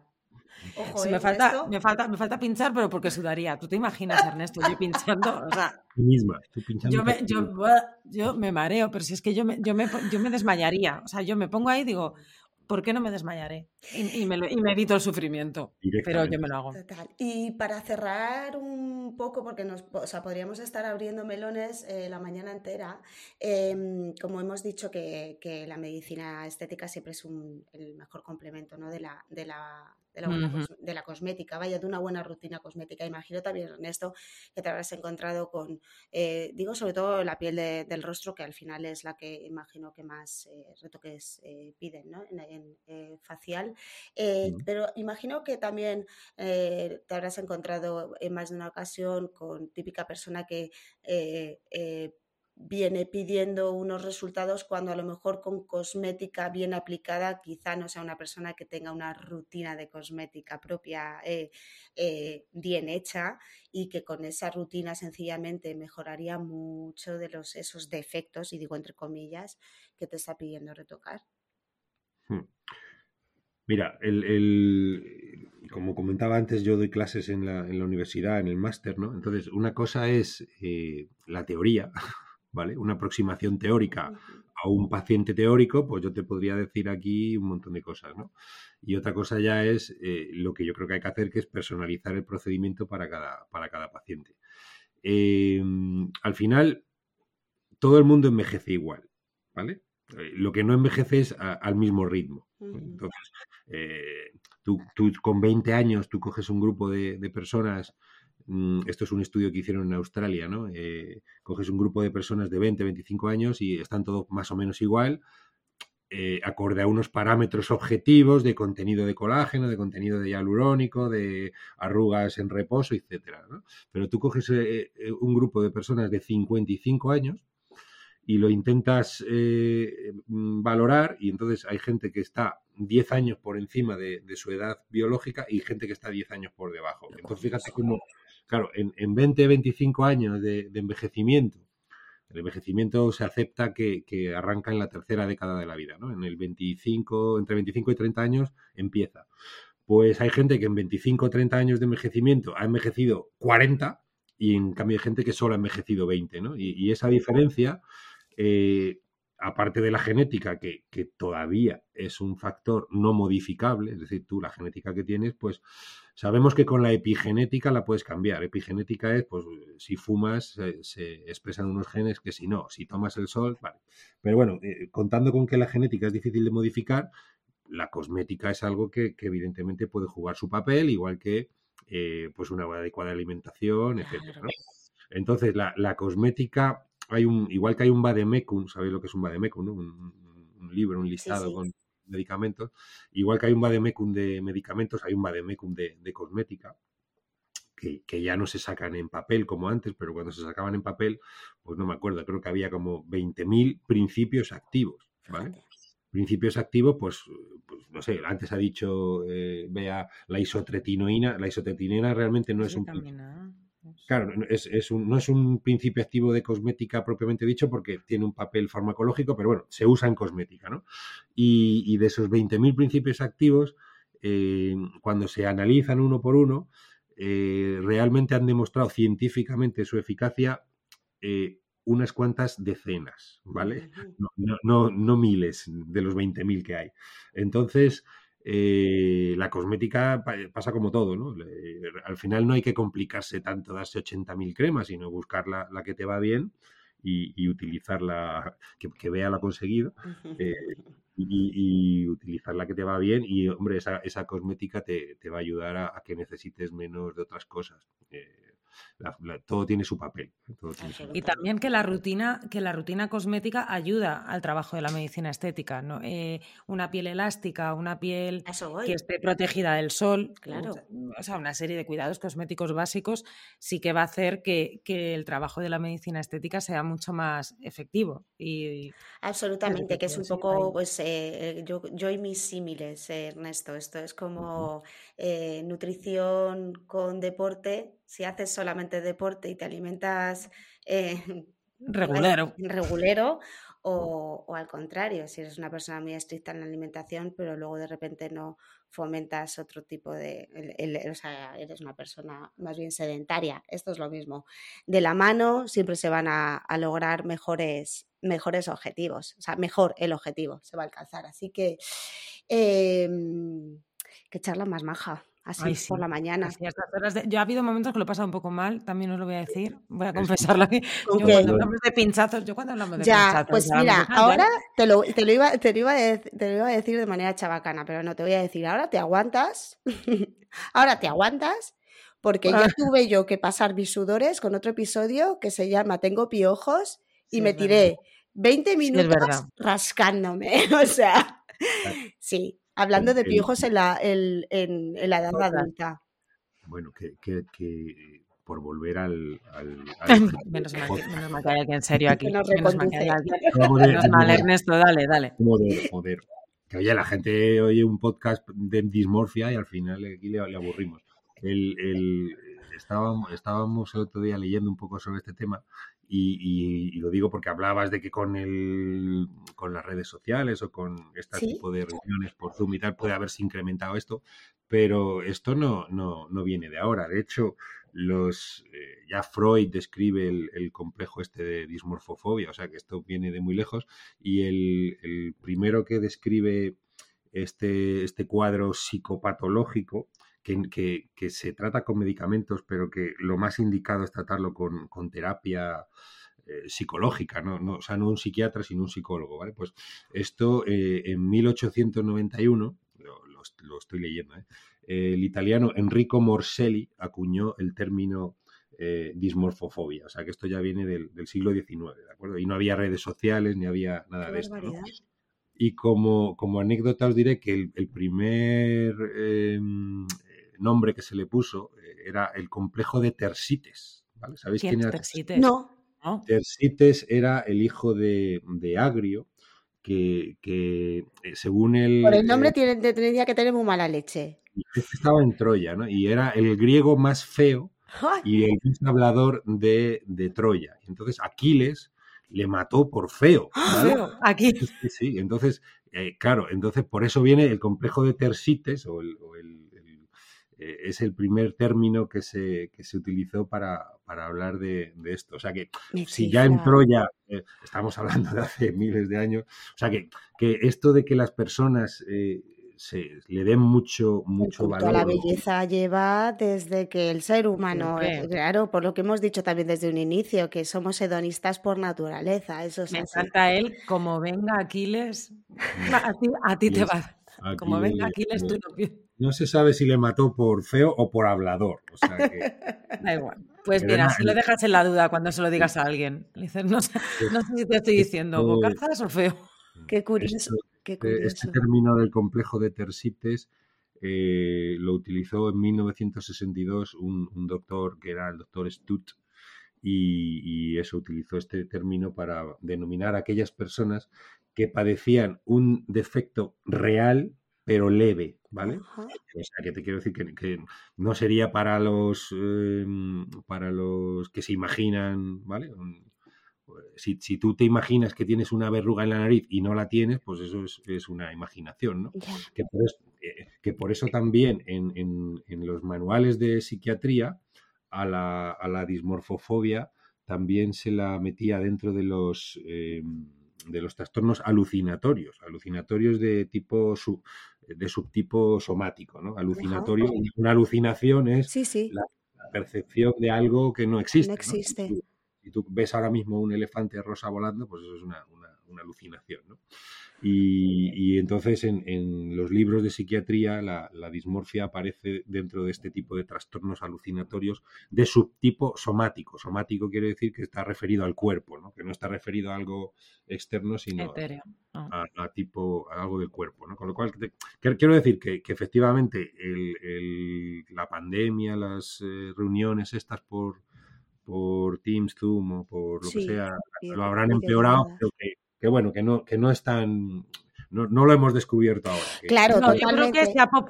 Ojo, ¿eh, me, falta, me, falta, me falta pinchar, pero porque sudaría. ¿Tú te imaginas, Ernesto, yo pinchando? O sea, *laughs* Tú misma, tú pinchando. yo me, por- yo, buah, yo me mareo, pero si es que yo me, yo, me, yo me desmayaría. O sea, yo me pongo ahí y digo, ¿por qué no me desmayaré? Y, y me, y me evito el sufrimiento. Pero yo me lo hago. Total. Y para cerrar un poco, porque nos, o sea, podríamos estar abriendo melones eh, la mañana entera, em, como hemos dicho que, que la medicina estética siempre es un- el mejor complemento ¿no? de, la, de, la, de, la buena de la cosmética, vaya, de una buena rutina cosmética. Imagino también, Ernesto, que te habrás encontrado con, eh, digo, sobre todo la piel de- del rostro, que al final es la que imagino que más eh, retoques eh, piden, ¿no? En, en, facial. Pero imagino que también te habrás encontrado en más de una ocasión con típica persona que viene pidiendo unos resultados cuando a lo mejor con cosmética bien aplicada quizá no sea una persona que tenga una rutina de cosmética propia eh, eh, bien hecha y que con esa rutina sencillamente mejoraría mucho de los, esos defectos, y digo entre comillas, que te está pidiendo retocar. Hmm. Mira, el, el- como comentaba antes, yo doy clases en la, en la universidad, en el máster, ¿no? Entonces, una cosa es eh, la teoría, ¿vale? Una aproximación teórica a un paciente teórico, pues yo te podría decir aquí un montón de cosas, ¿no? Y otra cosa ya es eh, lo que yo creo que hay que hacer, que es personalizar el procedimiento para cada, para cada paciente. Eh, al final, todo el mundo envejece igual, ¿vale? Eh, Lo que no envejece es a- al mismo ritmo. Entonces, eh, tú, tú con 20 años, tú coges un grupo de, de personas, esto es un estudio que hicieron en Australia, ¿no? Eh, coges un grupo de personas de 20, 25 años y están todos más o menos igual, eh, acorde a unos parámetros objetivos de contenido de colágeno, de contenido de hialurónico, de arrugas en reposo, etcétera, ¿no? Pero tú coges eh, eh, un grupo de personas de 55 años y lo intentas eh, mm, valorar y entonces hay gente que está 10 años por encima de, de su edad biológica y gente que está 10 años por debajo. Entonces fíjate cómo, claro, en, en 20, 25 años de, envejecimiento, el envejecimiento se acepta que, que arranca en la tercera década de la vida, ¿no? En el 25, entre 25 y 30 años empieza. Pues hay gente que en 25 o 30 años de envejecimiento ha envejecido 40 y en cambio hay gente que solo ha envejecido 20, ¿no? Y, y esa diferencia, eh, aparte de la genética, que, que todavía es un factor no modificable, es decir, tú la genética que tienes, pues sabemos que con la epigenética la puedes cambiar. Epigenética es, pues, si fumas, se, se expresan unos genes que si no, si tomas el sol, vale. Pero bueno, eh, contando con que la genética es difícil de modificar, la cosmética es algo que, que evidentemente puede jugar su papel, igual que eh, pues una adecuada alimentación, etcétera. ¿no? Entonces, la, la, cosmética, hay un, igual que hay un vademecum, ¿sabéis lo que es un vademecum? ¿no? Un, un, un libro, un listado sí, sí. con medicamentos. Igual que hay un vademecum de medicamentos, hay un vademecum de, de cosmética. Que, que, ya no se sacan en papel como antes, pero cuando se sacaban en papel, pues no me acuerdo, creo que había como 20.000 principios activos, ¿vale? Principios activos, pues, pues, no sé, antes ha dicho, eh, vea, la isotretinoína, la isotretinoína realmente no es un... Claro, es, es un, no es un principio activo de cosmética propiamente dicho porque tiene un papel farmacológico, pero bueno, se usa en cosmética, ¿no? Y, y de esos 20.000 principios activos, eh, cuando se analizan uno por uno, eh, realmente han demostrado científicamente su eficacia eh, unas cuantas decenas, ¿vale? No, no, no, no miles de los 20.000 que hay. Entonces, eh, la cosmética pasa como todo, ¿no? Al final no hay que complicarse tanto, darse 80.000 cremas, sino buscar la, la, que te va bien y, y utilizarla, que, que, vea lo conseguido, eh, y, y, utilizar la que te va bien. Y, hombre, esa, esa cosmética te, te, va a ayudar a, a, que necesites menos de otras cosas. Eh, la, la, todo tiene su papel. Todo tiene su papel. Y también que la rutina, que la rutina cosmética ayuda al trabajo de la medicina estética. ¿no? Eh, una piel elástica, una piel que esté protegida del sol, claro. o sea, una serie de cuidados cosméticos básicos sí que va a hacer que, que el trabajo de la medicina estética sea mucho más efectivo. Y, Absolutamente, que es un poco, pues, eh, yo, yo y mis símiles, eh, Ernesto. Esto es como nutrición con deporte si haces solamente deporte y te alimentas eh, *laughs* regulero. regulero o, o, al contrario, si eres una persona muy estricta en la alimentación, pero luego de repente no fomentas otro tipo de, o sea, eres una persona más bien sedentaria. Esto es lo mismo. De la mano siempre se van a, a lograr mejores, mejores objetivos, o sea, mejor el objetivo se va a alcanzar. Así que, eh, que charla más maja así por la mañana. Yo ha habido momentos que lo he pasado un poco mal, también os lo voy a decir, voy a confesarlo aquí. Yo cuando hablamos de pinchazos, yo cuando hablamos de ya, Pues mira, ahora te lo, te, lo iba, te, lo iba a te lo iba a decir de manera chabacana, pero no te voy a decir, ahora te aguantas, *laughs* ahora te aguantas, porque ya tuve yo que pasar mis sudores con otro episodio que se llama Tengo piojos y me tiré 20 minutos rascándome, *laughs* o sea, sí, Hablando de piojos en la, en, en la edad adulta. Bueno, que, que, que por volver al. al, *laughs* menos, mal, menos, mal, que hay alguien serio aquí. *laughs* menos mal, que hay alguien. menos mal, Ernesto, dale, dale. Modero, modero. Que oye, la gente oye un podcast de dismorfia y al final aquí le, le aburrimos. El, el, estábamos, estábamos el otro día leyendo un poco sobre este tema y, lo digo porque hablabas de que con el con las redes sociales o con este tipo de reuniones por Zoom y tal puede haberse incrementado esto, pero esto no, no, no viene de ahora. De hecho, los eh, ya Freud describe el, complejo este de dismorfofobia, o sea que esto viene de muy lejos, y el, el primero que describe este, este cuadro psicopatológico que, que, se trata con medicamentos, pero que lo más indicado es tratarlo con, con terapia eh, psicológica, ¿no? ¿no? o sea, no un psiquiatra, sino un psicólogo, ¿vale? Pues esto eh, en 1891, lo, lo, estoy leyendo, ¿eh? el italiano Enrico Morselli acuñó el término dismorfofobia, o sea que esto ya viene del, del, siglo XIX, ¿de acuerdo? Y no había redes sociales ni había nada de esto. ¿no? Y como, como, anécdota os diré que el, el primer eh, nombre que se le puso eh, era el complejo de Tersites. ¿vale? ¿Sabéis quién, era Tersites? No. Tersites era el hijo de, de Agrio, que, que, eh, según el... Por el nombre eh, tiene, tendría que tener muy mala leche. Este estaba en Troya, ¿no? Y era el griego más feo y el más hablador de, de Troya. Entonces Aquiles le mató por feo. ¿vale? Aquí. Sí, sí, entonces, eh, claro, entonces por eso viene el complejo de Tersites o el, o el eh, es el primer término que se, que se utilizó para, para hablar de, de, esto. O sea que si ya en Troya, eh, estamos hablando de hace *laughs* miles de años, o sea que, que esto de que las personas eh, se le den mucho, mucho valor. A la belleza lleva desde que el ser humano, sí, claro, por lo que hemos dicho también desde un inicio, que somos hedonistas por naturaleza. Eso es Me así. encanta él, como venga Aquiles, *laughs* a ti, a ti te va. Como venga Aquiles, tú no no se sabe si le mató por feo o por hablador. O sea que... *laughs* da igual. Pues mira, si lo dejas en la duda cuando se lo digas a alguien. Le dices, no, sé, no sé si te estoy diciendo bocazas o feo. *laughs* Qué curioso. Esto, qué curioso. Este término del complejo de Tersites eh, lo utilizó en 1962 un, un, doctor que era el doctor Stutt y, y eso utilizó este término para denominar a aquellas personas que padecían un defecto real pero leve, ¿vale? Ajá. O sea, que te quiero decir que, que no sería para los eh, para los que se imaginan, ¿vale? Si, si, tú te imaginas que tienes una verruga en la nariz y no la tienes, pues eso es, es una imaginación, ¿no? Yeah. Que, por eso, eh, que, por eso, también en, en, en, los manuales de psiquiatría a la, a la, dismorfofobia también se la metía dentro de los... Eh, de los trastornos alucinatorios, alucinatorios de tipo sub, de subtipo somático, ¿no? Alucinatorio, Ajá. una alucinación es sí, sí. La, la, percepción de algo que no existe. No existe. ¿no? Si, tú, si, tú, ves ahora mismo un elefante rosa volando, pues eso es una, una, una alucinación, ¿no? Y, y entonces en, en, los libros de psiquiatría la, la, dismorfia aparece dentro de este tipo de trastornos alucinatorios de subtipo somático. Somático quiere decir que está referido al cuerpo, ¿no? que no está referido a algo externo, sino a, a, tipo a algo del cuerpo. ¿no? Con lo cual, te, quiero decir que, que efectivamente el, el, la pandemia, las eh, reuniones estas por, por Teams, Zoom o por lo sí, que sea, bien, lo habrán empeorado, pero que que bueno, que no, que no es tan... no, lo hemos descubierto ahora. Claro, Yo creo que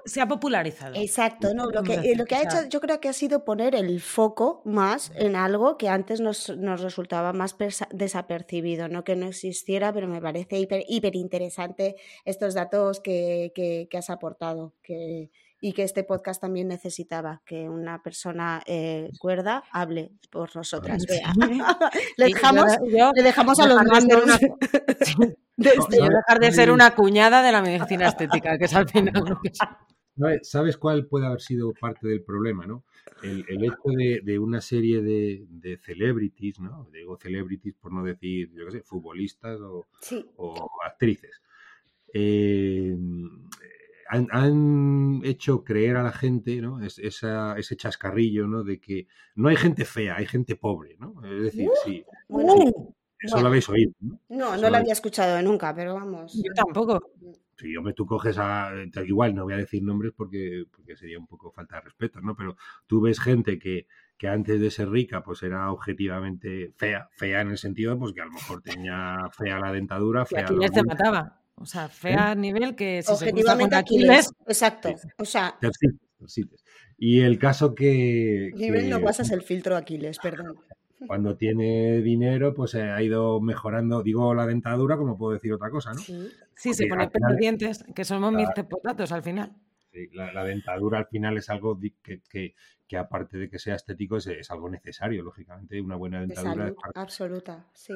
se ha, popularizado. Exacto, no, lo que, lo que ha hecho yo creo que ha sido poner el foco más en algo que antes nos, resultaba más desapercibido, no que no existiera, pero me parece hiper, hiper interesante estos datos que, que has aportado, que, y que este podcast también necesitaba que una persona eh, cuerda hable por nosotras. *laughs* *laughs* le, dejamos, le dejamos a los mandos. Una... dejar de ser una cuñada de la medicina *laughs* estética, que es al final lo que ¿Sabes cuál puede haber sido parte del problema? ¿no? El, hecho de, una serie de, celebrities, ¿no? digo celebrities por no decir, yo qué sé, futbolistas o, o actrices. Eh, han, hecho creer a la gente, ¿no? ese chascarrillo, ¿no? De que no hay gente fea, hay gente pobre, ¿no? Es decir, uh, sí. eso lo habéis oído, ¿no? No, no lo había escuchado nunca, pero vamos. Yo tampoco. Sí, hombre, tú coges a. Igual no voy a decir nombres porque, porque sería un poco falta de respeto, ¿no? Pero tú ves gente que, que antes de ser rica, pues era objetivamente fea, fea en el sentido, pues que a lo mejor tenía fea la dentadura, fea. Y aquí te mataba. O sea, fea a nivel que si Objetivamente se Aquiles, *laughs* Exacto. O sea. Y el caso que. Nivel no pasas el filtro Aquiles, perdón. Cuando tiene dinero, pues eh, ha ido mejorando, digo la dentadura, como puedo decir otra cosa, ¿no? Sí, se pone pendientes, que somos mis potatos al final. Sí, la, dentadura al final es algo que, que, aparte de que sea estético, es, algo necesario, lógicamente. Una buena dentadura. De salud, absoluta, sí.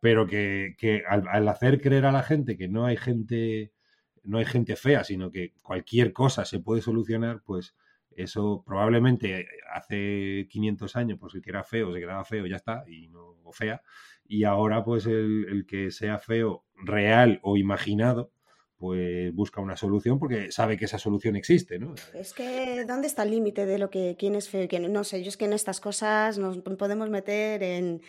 Pero que, al, hacer creer a la gente que no hay gente, no hay gente fea, sino que cualquier cosa se puede solucionar, pues eso probablemente hace 500 años, pues el que era feo se quedaba feo, ya está, y no fea. Y ahora, pues el, el que sea feo real o imaginado, pues busca una solución porque sabe que esa solución existe, ¿no? Es que, ¿dónde está el límite de lo que quién es feo y quién no? sé, yo es que en estas cosas nos podemos meter en...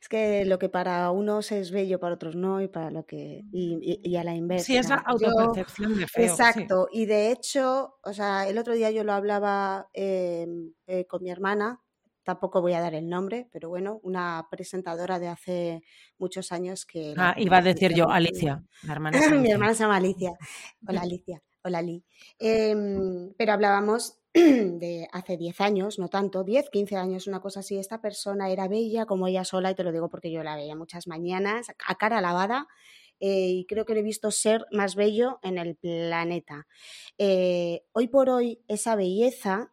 Es que lo que para unos es bello, para otros no, y para lo que... Y, a la inversa. Sí, esa autopercepción de feo. Exacto, y de hecho, o sea, el otro día yo lo hablaba em, eh, con mi hermana, tampoco voy a dar el nombre, pero bueno, una presentadora de hace muchos años que... Ah, iba a decir yo, Alicia, la *laughs* hermana. Mi hermana se llama Alicia. *laughs* Hola Alicia, hola Li. Em, pero hablábamos *clears throat* de hace 10 años, no tanto, 10, 15 años, una cosa así. Esta persona era bella como ella sola, y te lo digo porque yo la veía muchas mañanas, a cara lavada. Eh, y creo que le he visto ser más bello en el planeta. Eh, hoy por hoy, esa belleza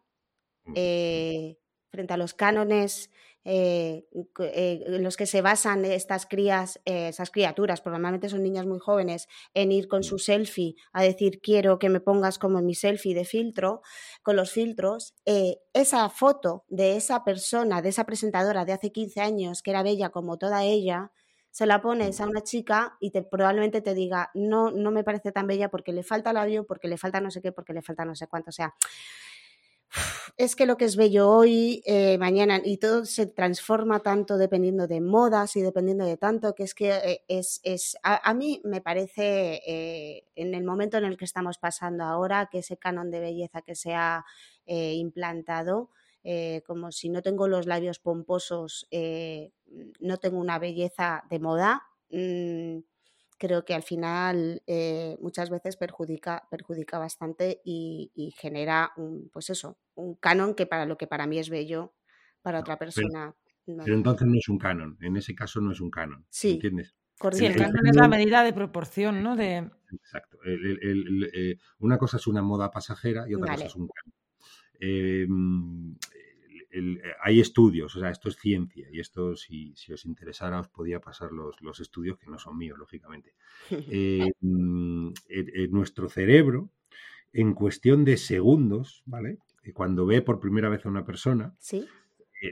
mm. eh, frente a los cánones eh, eh, en los que se basan estas crías, eh, criaturas, porque normalmente son niñas muy jóvenes, en ir con su selfie a decir quiero que me pongas como en mi selfie de filtro, con los filtros, esa foto de esa persona, de esa presentadora de hace 15 años, que era bella como toda ella, se la pones a una chica y te, probablemente te diga, no, no me parece tan bella porque le falta labio, porque le falta no sé qué, porque le falta no sé cuánto. O sea, es que lo que es bello hoy, eh, mañana, y todo se transforma tanto dependiendo de modas y dependiendo de tanto, que es que eh, es, es a, mí me parece, eh, en el momento en el que estamos pasando ahora, que ese canon de belleza que se ha implantado, como si no tengo los labios pomposos, no tengo una belleza de moda. Mm, creo que al final eh, muchas veces perjudica, perjudica bastante y, genera un, pues eso, un canon que para lo que para mí es bello, para otra persona. Pero, entonces no es un canon, en ese caso no es un canon. Sí. ¿Entiendes? Sí, el canon es la medida de proporción, ¿no? De... Exacto. Eh, una cosa es una moda pasajera y otra cosa es un canon. Em, eh, hay estudios, o sea, esto es ciencia y esto, si, os interesara, os podía pasar los, estudios que no son míos, lógicamente. *laughs* Eh, mm, nuestro cerebro, en cuestión de segundos, ¿vale? Eh, cuando ve por primera vez a una persona,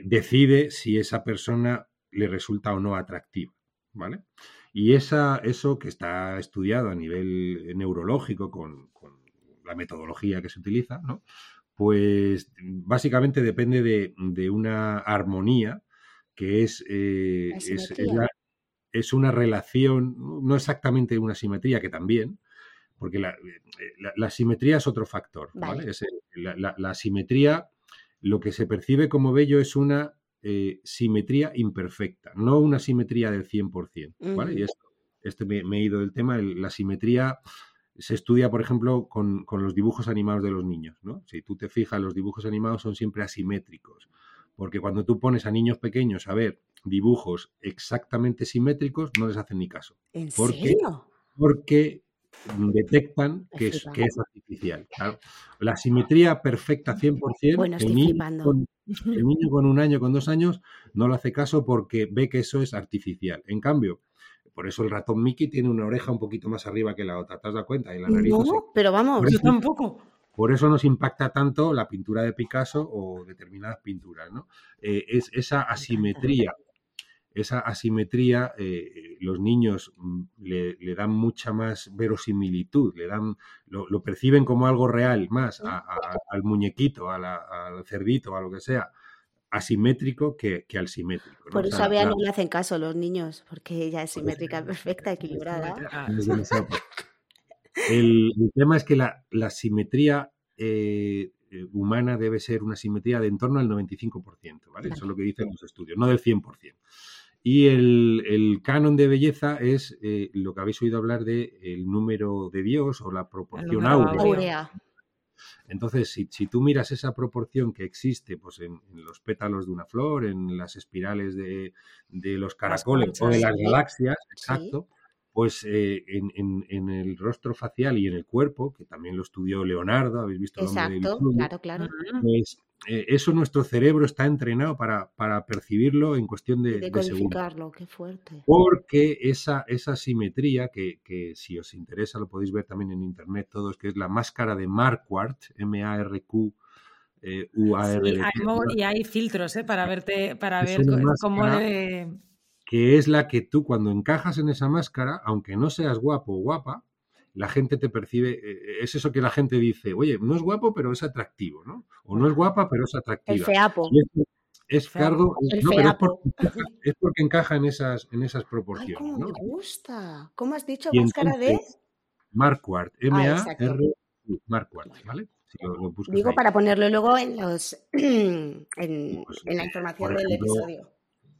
decide si esa persona le resulta o no atractiva, ¿vale? Y esa, eso que está estudiado a nivel neurológico con, con la metodología que se utiliza, ¿no? Pues básicamente depende de, una armonía que es, eh, es, una relación, no exactamente una simetría, que también, porque la, eh, simetría es otro factor. la, simetría, lo que se percibe como bello es una eh, simetría imperfecta, no una simetría del 100%. ¿vale? Y este me, he ido del tema, la simetría se estudia, por ejemplo, con, los dibujos animados de los niños, ¿no? Si tú te fijas, los dibujos animados son siempre asimétricos, porque cuando tú pones a niños pequeños a ver dibujos exactamente simétricos, no les hacen ni caso. ¿En serio? Porque detectan que es, que es artificial. La simetría perfecta 100%, bueno, el, niño con, el niño con un año, con dos años, no lo hace caso porque ve que eso es artificial. En cambio, por eso el ratón Mickey tiene una oreja un poquito más arriba que la otra, ¿te has dado cuenta? Y la nariz no, pero vamos, yo tampoco. Por eso nos impacta tanto la pintura de Picasso o determinadas pinturas, ¿no? Eh, es esa asimetría esa asimetría eh, los niños mm, le, dan mucha más verosimilitud, le dan, lo, perciben como algo real más al muñequito, al cerdito, a lo que sea, asimétrico que, al simétrico. Por eso a Bea no le hacen caso los niños, porque ella es simétrica, *laughs* perfecta, equilibrada. El, tema es que la, simetría eh, eh, humana debe ser una simetría de en torno al 95%, ¿vale? Eso es lo que dicen los estudios, no del 100%. Y el, canon de belleza es eh, lo que habéis oído hablar de el número de Dios o la proporción áurea. Entonces, si, tú miras esa proporción que existe pues, en, los pétalos de una flor, en las espirales de, los caracoles o de las galaxias, exacto, pues eh, en, el rostro facial y en el cuerpo, que también lo estudió Leonardo, habéis visto el Exacto, claro, claro. Pues eh, eso nuestro cerebro está entrenado para, percibirlo en cuestión de, de, de qué fuerte. Porque esa, esa simetría, que, si os interesa lo podéis ver también en internet todos, que es la máscara de Marquardt, M-A-R-Q, eh, U A R y hay filtros ¿eh? para verte, para ver cómo de que es la que tú cuando encajas en esa máscara, aunque no seas guapo o guapa, la gente te percibe, eh, es eso que la gente dice, oye, no es guapo, pero es atractivo, ¿no? O no es guapa, pero es atractiva. El feapo. es, cargo, no, pero es porque, es porque, encaja en esas, en esas proporciones. Ay, ¿no? me gusta. ¿Cómo has dicho? Máscara de. Marquardt, M-A-R, Marquardt, ¿vale? Digo para ponerlo luego en los *clears throat* en, pues, en la información del episodio.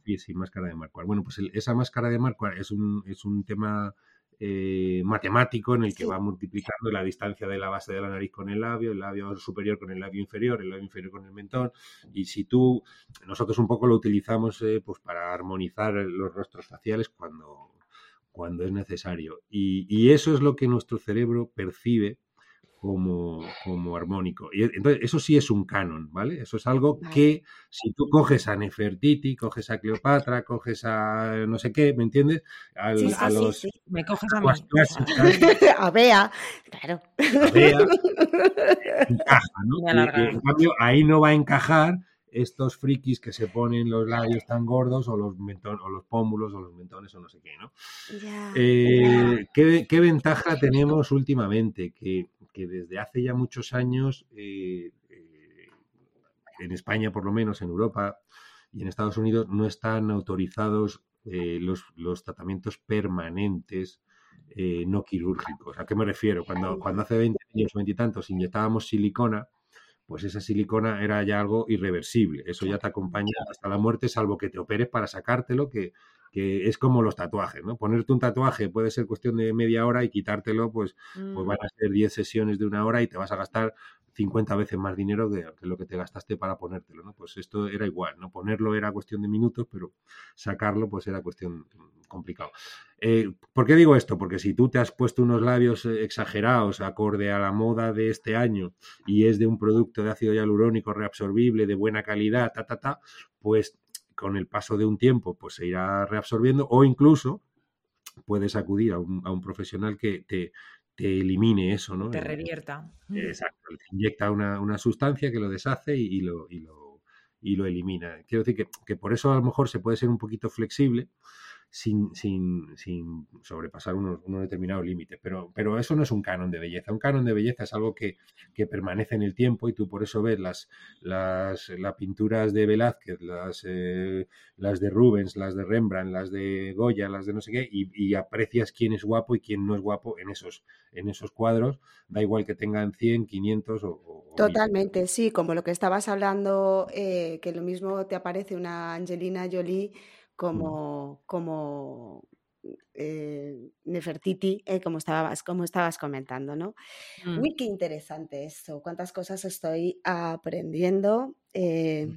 Sí, sí, máscara de Marquardt. Bueno, pues esa máscara de Marquardt es un, es un tema eh, matemático en el que va multiplicando la distancia de la base de la nariz con el labio, el labio superior con el labio inferior, el labio inferior con el mentón. Y si tú, nosotros un poco lo utilizamos eh, pues para armonizar los rostros faciales cuando, cuando es necesario. Y, y, eso es lo que nuestro cerebro percibe como, como armónico. Y entonces, eso sí es un canon, ¿vale? Eso es algo que si tú coges a Nefertiti, coges a Cleopatra, coges a no sé qué, ¿me entiendes? a los Me coges a, *laughs* a Bea, claro. A Bea, encaja, ¿no? en cambio, ahí no va a encajar estos frikis que se ponen los labios tan gordos o los o los pómulos o los mentones o no sé qué, ¿no? Eh, ¿qué, ¿qué, ventaja tenemos últimamente? Que que desde hace ya muchos años, eh, eh, en España por lo menos, en Europa y en Estados Unidos, no están autorizados eh, los, tratamientos permanentes no quirúrgicos. ¿A qué me refiero? Cuando, cuando hace 20 años o 20 y tantos inyectábamos silicona, pues esa silicona era ya algo irreversible. Eso ya te acompaña hasta la muerte, salvo que te operes para sacártelo, que que es como los tatuajes, ¿no? Ponerte un tatuaje puede ser cuestión de media hora y quitártelo, pues, pues mm. van a ser 10 sesiones de una hora y te vas a gastar 50 veces más dinero de, lo que te gastaste para ponértelo, ¿no? Pues esto era igual, ¿no? Ponerlo era cuestión de minutos, pero sacarlo pues era cuestión complicado. Eh, ¿Por qué digo esto? Porque si tú te has puesto unos labios eh, exagerados acorde a la moda de este año y es de un producto de ácido hialurónico reabsorbible de buena calidad, ta, ta, ta, pues con el paso de un tiempo pues se irá reabsorbiendo o incluso puedes acudir a un, a un profesional que te, te, elimine eso, ¿no? Te revierta. Exacto, te inyecta una, una, sustancia que lo deshace y, lo, y, lo, y lo elimina. Quiero decir que, que, por eso a lo mejor se puede ser un poquito flexible sin, sin, sin sobrepasar unos, determinados límites. Pero, pero eso no es un canon de belleza. Un canon de belleza es algo que, permanece en el tiempo y tú por eso ves las, las, las pinturas de Velázquez, las, eh, las de Rubens, las de Rembrandt, las de Goya, las de no sé qué, y, aprecias quién es guapo y quién no es guapo en esos, en esos cuadros. Da igual que tengan 100, 500 o... Totalmente, sí, como lo que estabas hablando, eh, que lo mismo te aparece una Angelina Jolie. Como, como eh, Nefertiti, eh, como, estabas, como estabas comentando, ¿no? Mm. Uy, qué interesante esto, cuántas cosas estoy aprendiendo eh,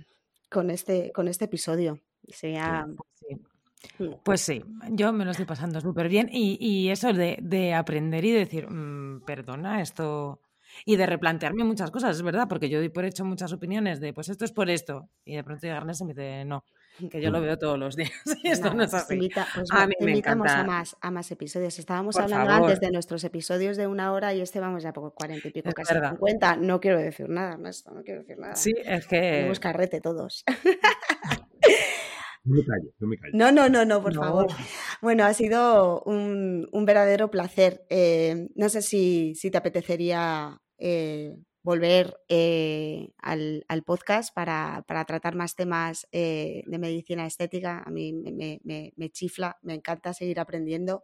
con, este, con este episodio. Sea, Sí. mm, Pues sí, yo me lo estoy pasando súper bien y, y eso de, de aprender y decir, "Mm, perdona, esto... Y de replantearme muchas cosas, es verdad, porque yo doy por hecho muchas opiniones de, pues esto es por esto. Y de pronto llega Ernest y me dice, no, *laughs* que yo lo veo todos los días *laughs* y esto no es te así. invita- pues A va, mí te me invitamos a más, a más episodios. Estábamos Por hablando favor. antes de nuestros episodios de una hora y este vamos ya por cuarenta y pico, Es casi verdad. 50. No quiero decir nada, Ernesto, no quiero decir nada. Sí, es Tenemos que... carrete todos. *laughs* No me callo, no me callo. No, no, no, no, por No. favor. Bueno, ha sido un, un verdadero placer. Eh, no sé si, si te apetecería eh, volver eh, al, al podcast para, para tratar más temas eh, de medicina estética. A mí me, me- me- me chifla, me encanta seguir aprendiendo,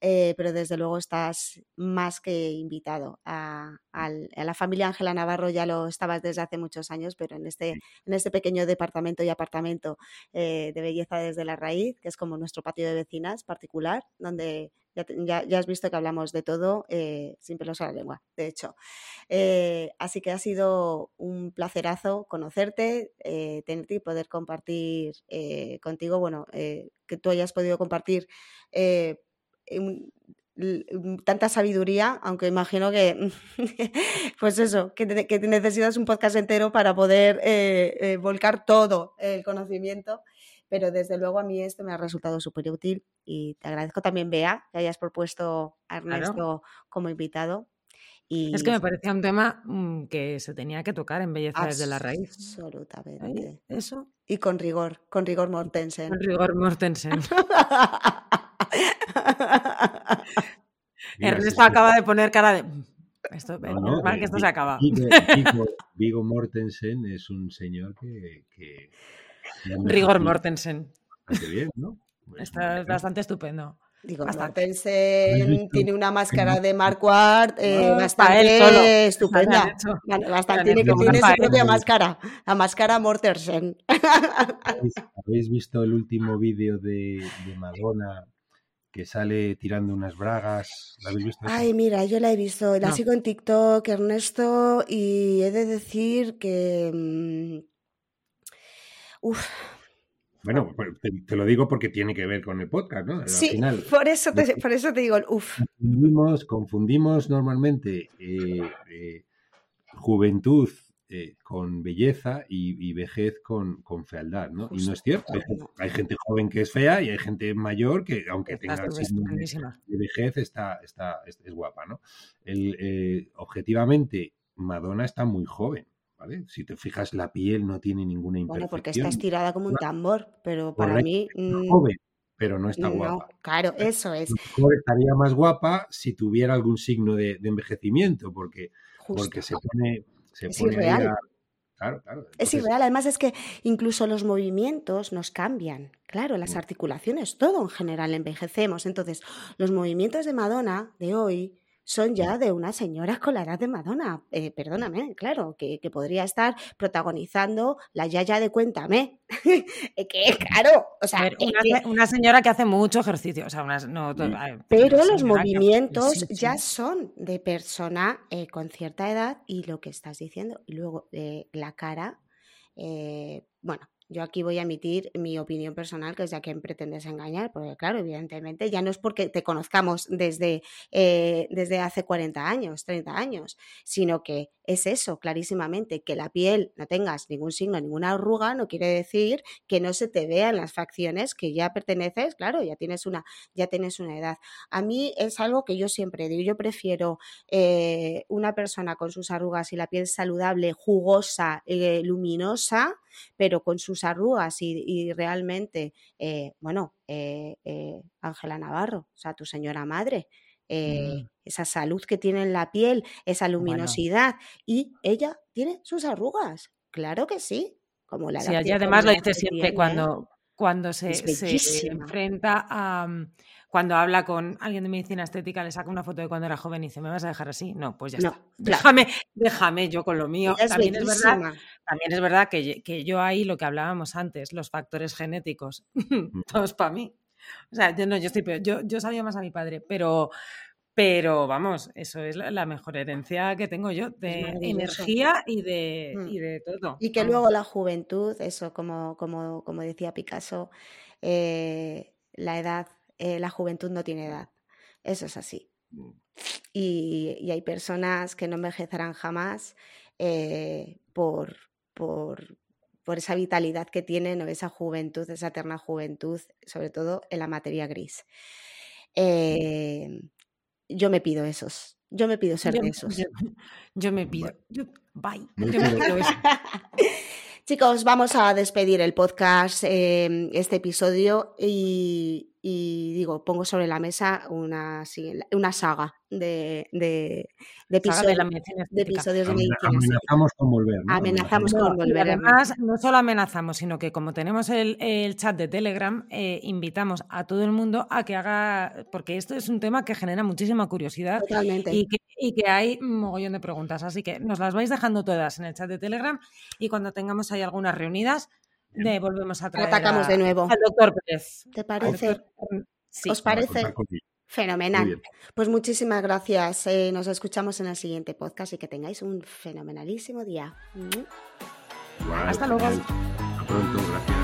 eh, pero desde luego estás más que invitado. A, al- a la familia Ángela Navarro ya lo estabas desde hace muchos años, pero en este, en este pequeño departamento y apartamento de belleza desde la raíz, que es como nuestro patio de vecinas particular, donde ya, has visto que hablamos de todo eh, sin pelos a la lengua, de hecho. Eh, así que ha sido un placerazo conocerte, eh, tenerte y poder compartir eh, contigo, bueno, que tú hayas podido compartir tanta sabiduría, aunque imagino que, *laughs* pues eso, que, necesitas un podcast entero para poder volcar todo el conocimiento, pero desde luego a mí esto me ha resultado súper útil y te agradezco también, Bea, que hayas propuesto a Claro. Ernesto como invitado. Y Es que me parecía un tema mm, que se tenía que tocar en Belleza desde la raíz. ¿Ahí? Absolutamente. Eso. Y con rigor, con rigor Mortensen. Con rigor Mortensen. *laughs* Ernesto acaba de poner cara de. "Mm, Esto, No, mal eh, que esto se acaba. Vigo, *laughs* Vigo- Vigo Mortensen es un señor que. *laughs* Rigor Mortensen. bastante bien, ¿no? Está bastante estupendo. Digo, Bastante. Tiene una máscara de Marquardt eh, Ah, bastante él solo. estupenda. Bastante, tiene, hecho tiene su propia máscara, la máscara Mortensen. ¿Habéis, visto el último vídeo de, de Madonna que sale tirando unas bragas? ¿Lo habéis visto? Ay, mira, yo la he visto, la No. sigo en TikTok, Ernesto, y he de decir que... mm, Uf, Bueno, te, te lo digo porque tiene que ver con el podcast, ¿no? Al sí, final, por eso te, por eso te digo, uf, confundimos, confundimos normalmente eh, eh, juventud eh, con belleza y, y vejez con, con fealdad, ¿no? Y no es cierto. Hay, gente- joven que es fea y hay gente mayor que, aunque tenga signos de, vejez, está, está, es, es guapa, ¿no? El, objetivamente, Madonna está muy joven, ¿vale? Si te fijas, la piel no tiene ninguna bueno, imperfección. porque está estirada como un tambor, pero para Correcto, mí... Mm, joven, pero no está No, guapa. claro, eso es, estaría más guapa si tuviera algún signo de, de envejecimiento, porque, justo. porque se pone, se Es pone irreal. a- Claro, claro. Es irreal, además es que incluso los movimientos nos cambian. Claro, las Mm. articulaciones, todo en general envejecemos. Entonces, los movimientos de Madonna de hoy son ya de una señora con la edad de Madonna. Eh, perdóname, claro, que, que podría estar protagonizando la Yaya de Cuéntame. *laughs* Eh, que, claro, o sea, ver, una, que- una señora que hace mucho ejercicio. O sea, una, no, Mm. Pero los que- movimientos sí. ya son de persona eh, con cierta edad y lo que estás diciendo. Y luego eh, la cara, eh, bueno, yo aquí voy a emitir mi opinión personal, que es a quién pretendes engañar, porque claro, evidentemente ya no es porque te conozcamos desde, eh, desde hace 40 años, 30 años, sino que es eso, clarísimamente, que la piel no tengas ningún signo, ninguna arruga, no quiere decir que no se te vean las facciones que ya perteneces, claro, ya tienes una, ya tienes una edad. A mí es algo que yo siempre digo, yo prefiero eh, una persona con sus arrugas y la piel saludable, jugosa, eh, luminosa, pero con sus arrugas y, y realmente, eh, bueno, eh, eh, Ángela Navarro, o sea, tu señora madre, eh, Mm. esa salud que tiene en la piel, esa Bueno. luminosidad, y ella tiene sus arrugas, claro que sí, como la Sí, y además lo dice siempre tiene. cuando, cuando se, se enfrenta a. mm, Cuando habla con alguien de medicina estética, le saca una foto de cuando era joven y dice: ¿Me vas a dejar así? No, pues ya No, está. *laughs* claro. Déjame, déjame yo con lo mío. Es También es verdad, también es verdad que, que yo ahí lo que hablábamos antes, los factores genéticos, *laughs* todos para mí. O sea, yo no, yo estoy peor. Yo, yo sabía más a mi padre, pero, pero vamos, eso es la, mejor herencia que tengo yo, de energía y de, mm. y de todo. Y que luego la juventud, eso, como, como, como decía Picasso, eh, la edad, eh, la juventud no tiene edad. Eso es así. Mm. Y, hay personas que no envejecerán jamás eh, por, por, por, esa vitalidad que tienen o esa juventud, esa eterna juventud, sobre todo en la materia gris. Yo me pido esos. Yo me pido ser de esos. *laughs* Yo, me pido. bye. *laughs* Chicos, vamos a despedir el podcast, em, este episodio, y, y digo, pongo sobre la mesa una, una saga de, de, de, episodios, de, episodios de medicina. Amenazamos con volver. Amenazamos con volver. Además, no solo amenazamos, sino que como tenemos el, el chat de Telegram, eh, invitamos a todo el mundo a que haga, porque esto es un tema que genera muchísima curiosidad Totalmente. Y, que, y que hay un mogollón de preguntas. Así que nos las vais dejando todas en el chat de Telegram y cuando tengamos ahí algunas reunidas, de volvemos a traer Atacamos de nuevo. al doctor Pérez. ¿Te parece? ¿Os parece? Fenomenal. Pues muchísimas gracias. Eh, nos escuchamos en el siguiente podcast y que tengáis un fenomenalísimo día. Hasta luego. Hasta pronto, gracias.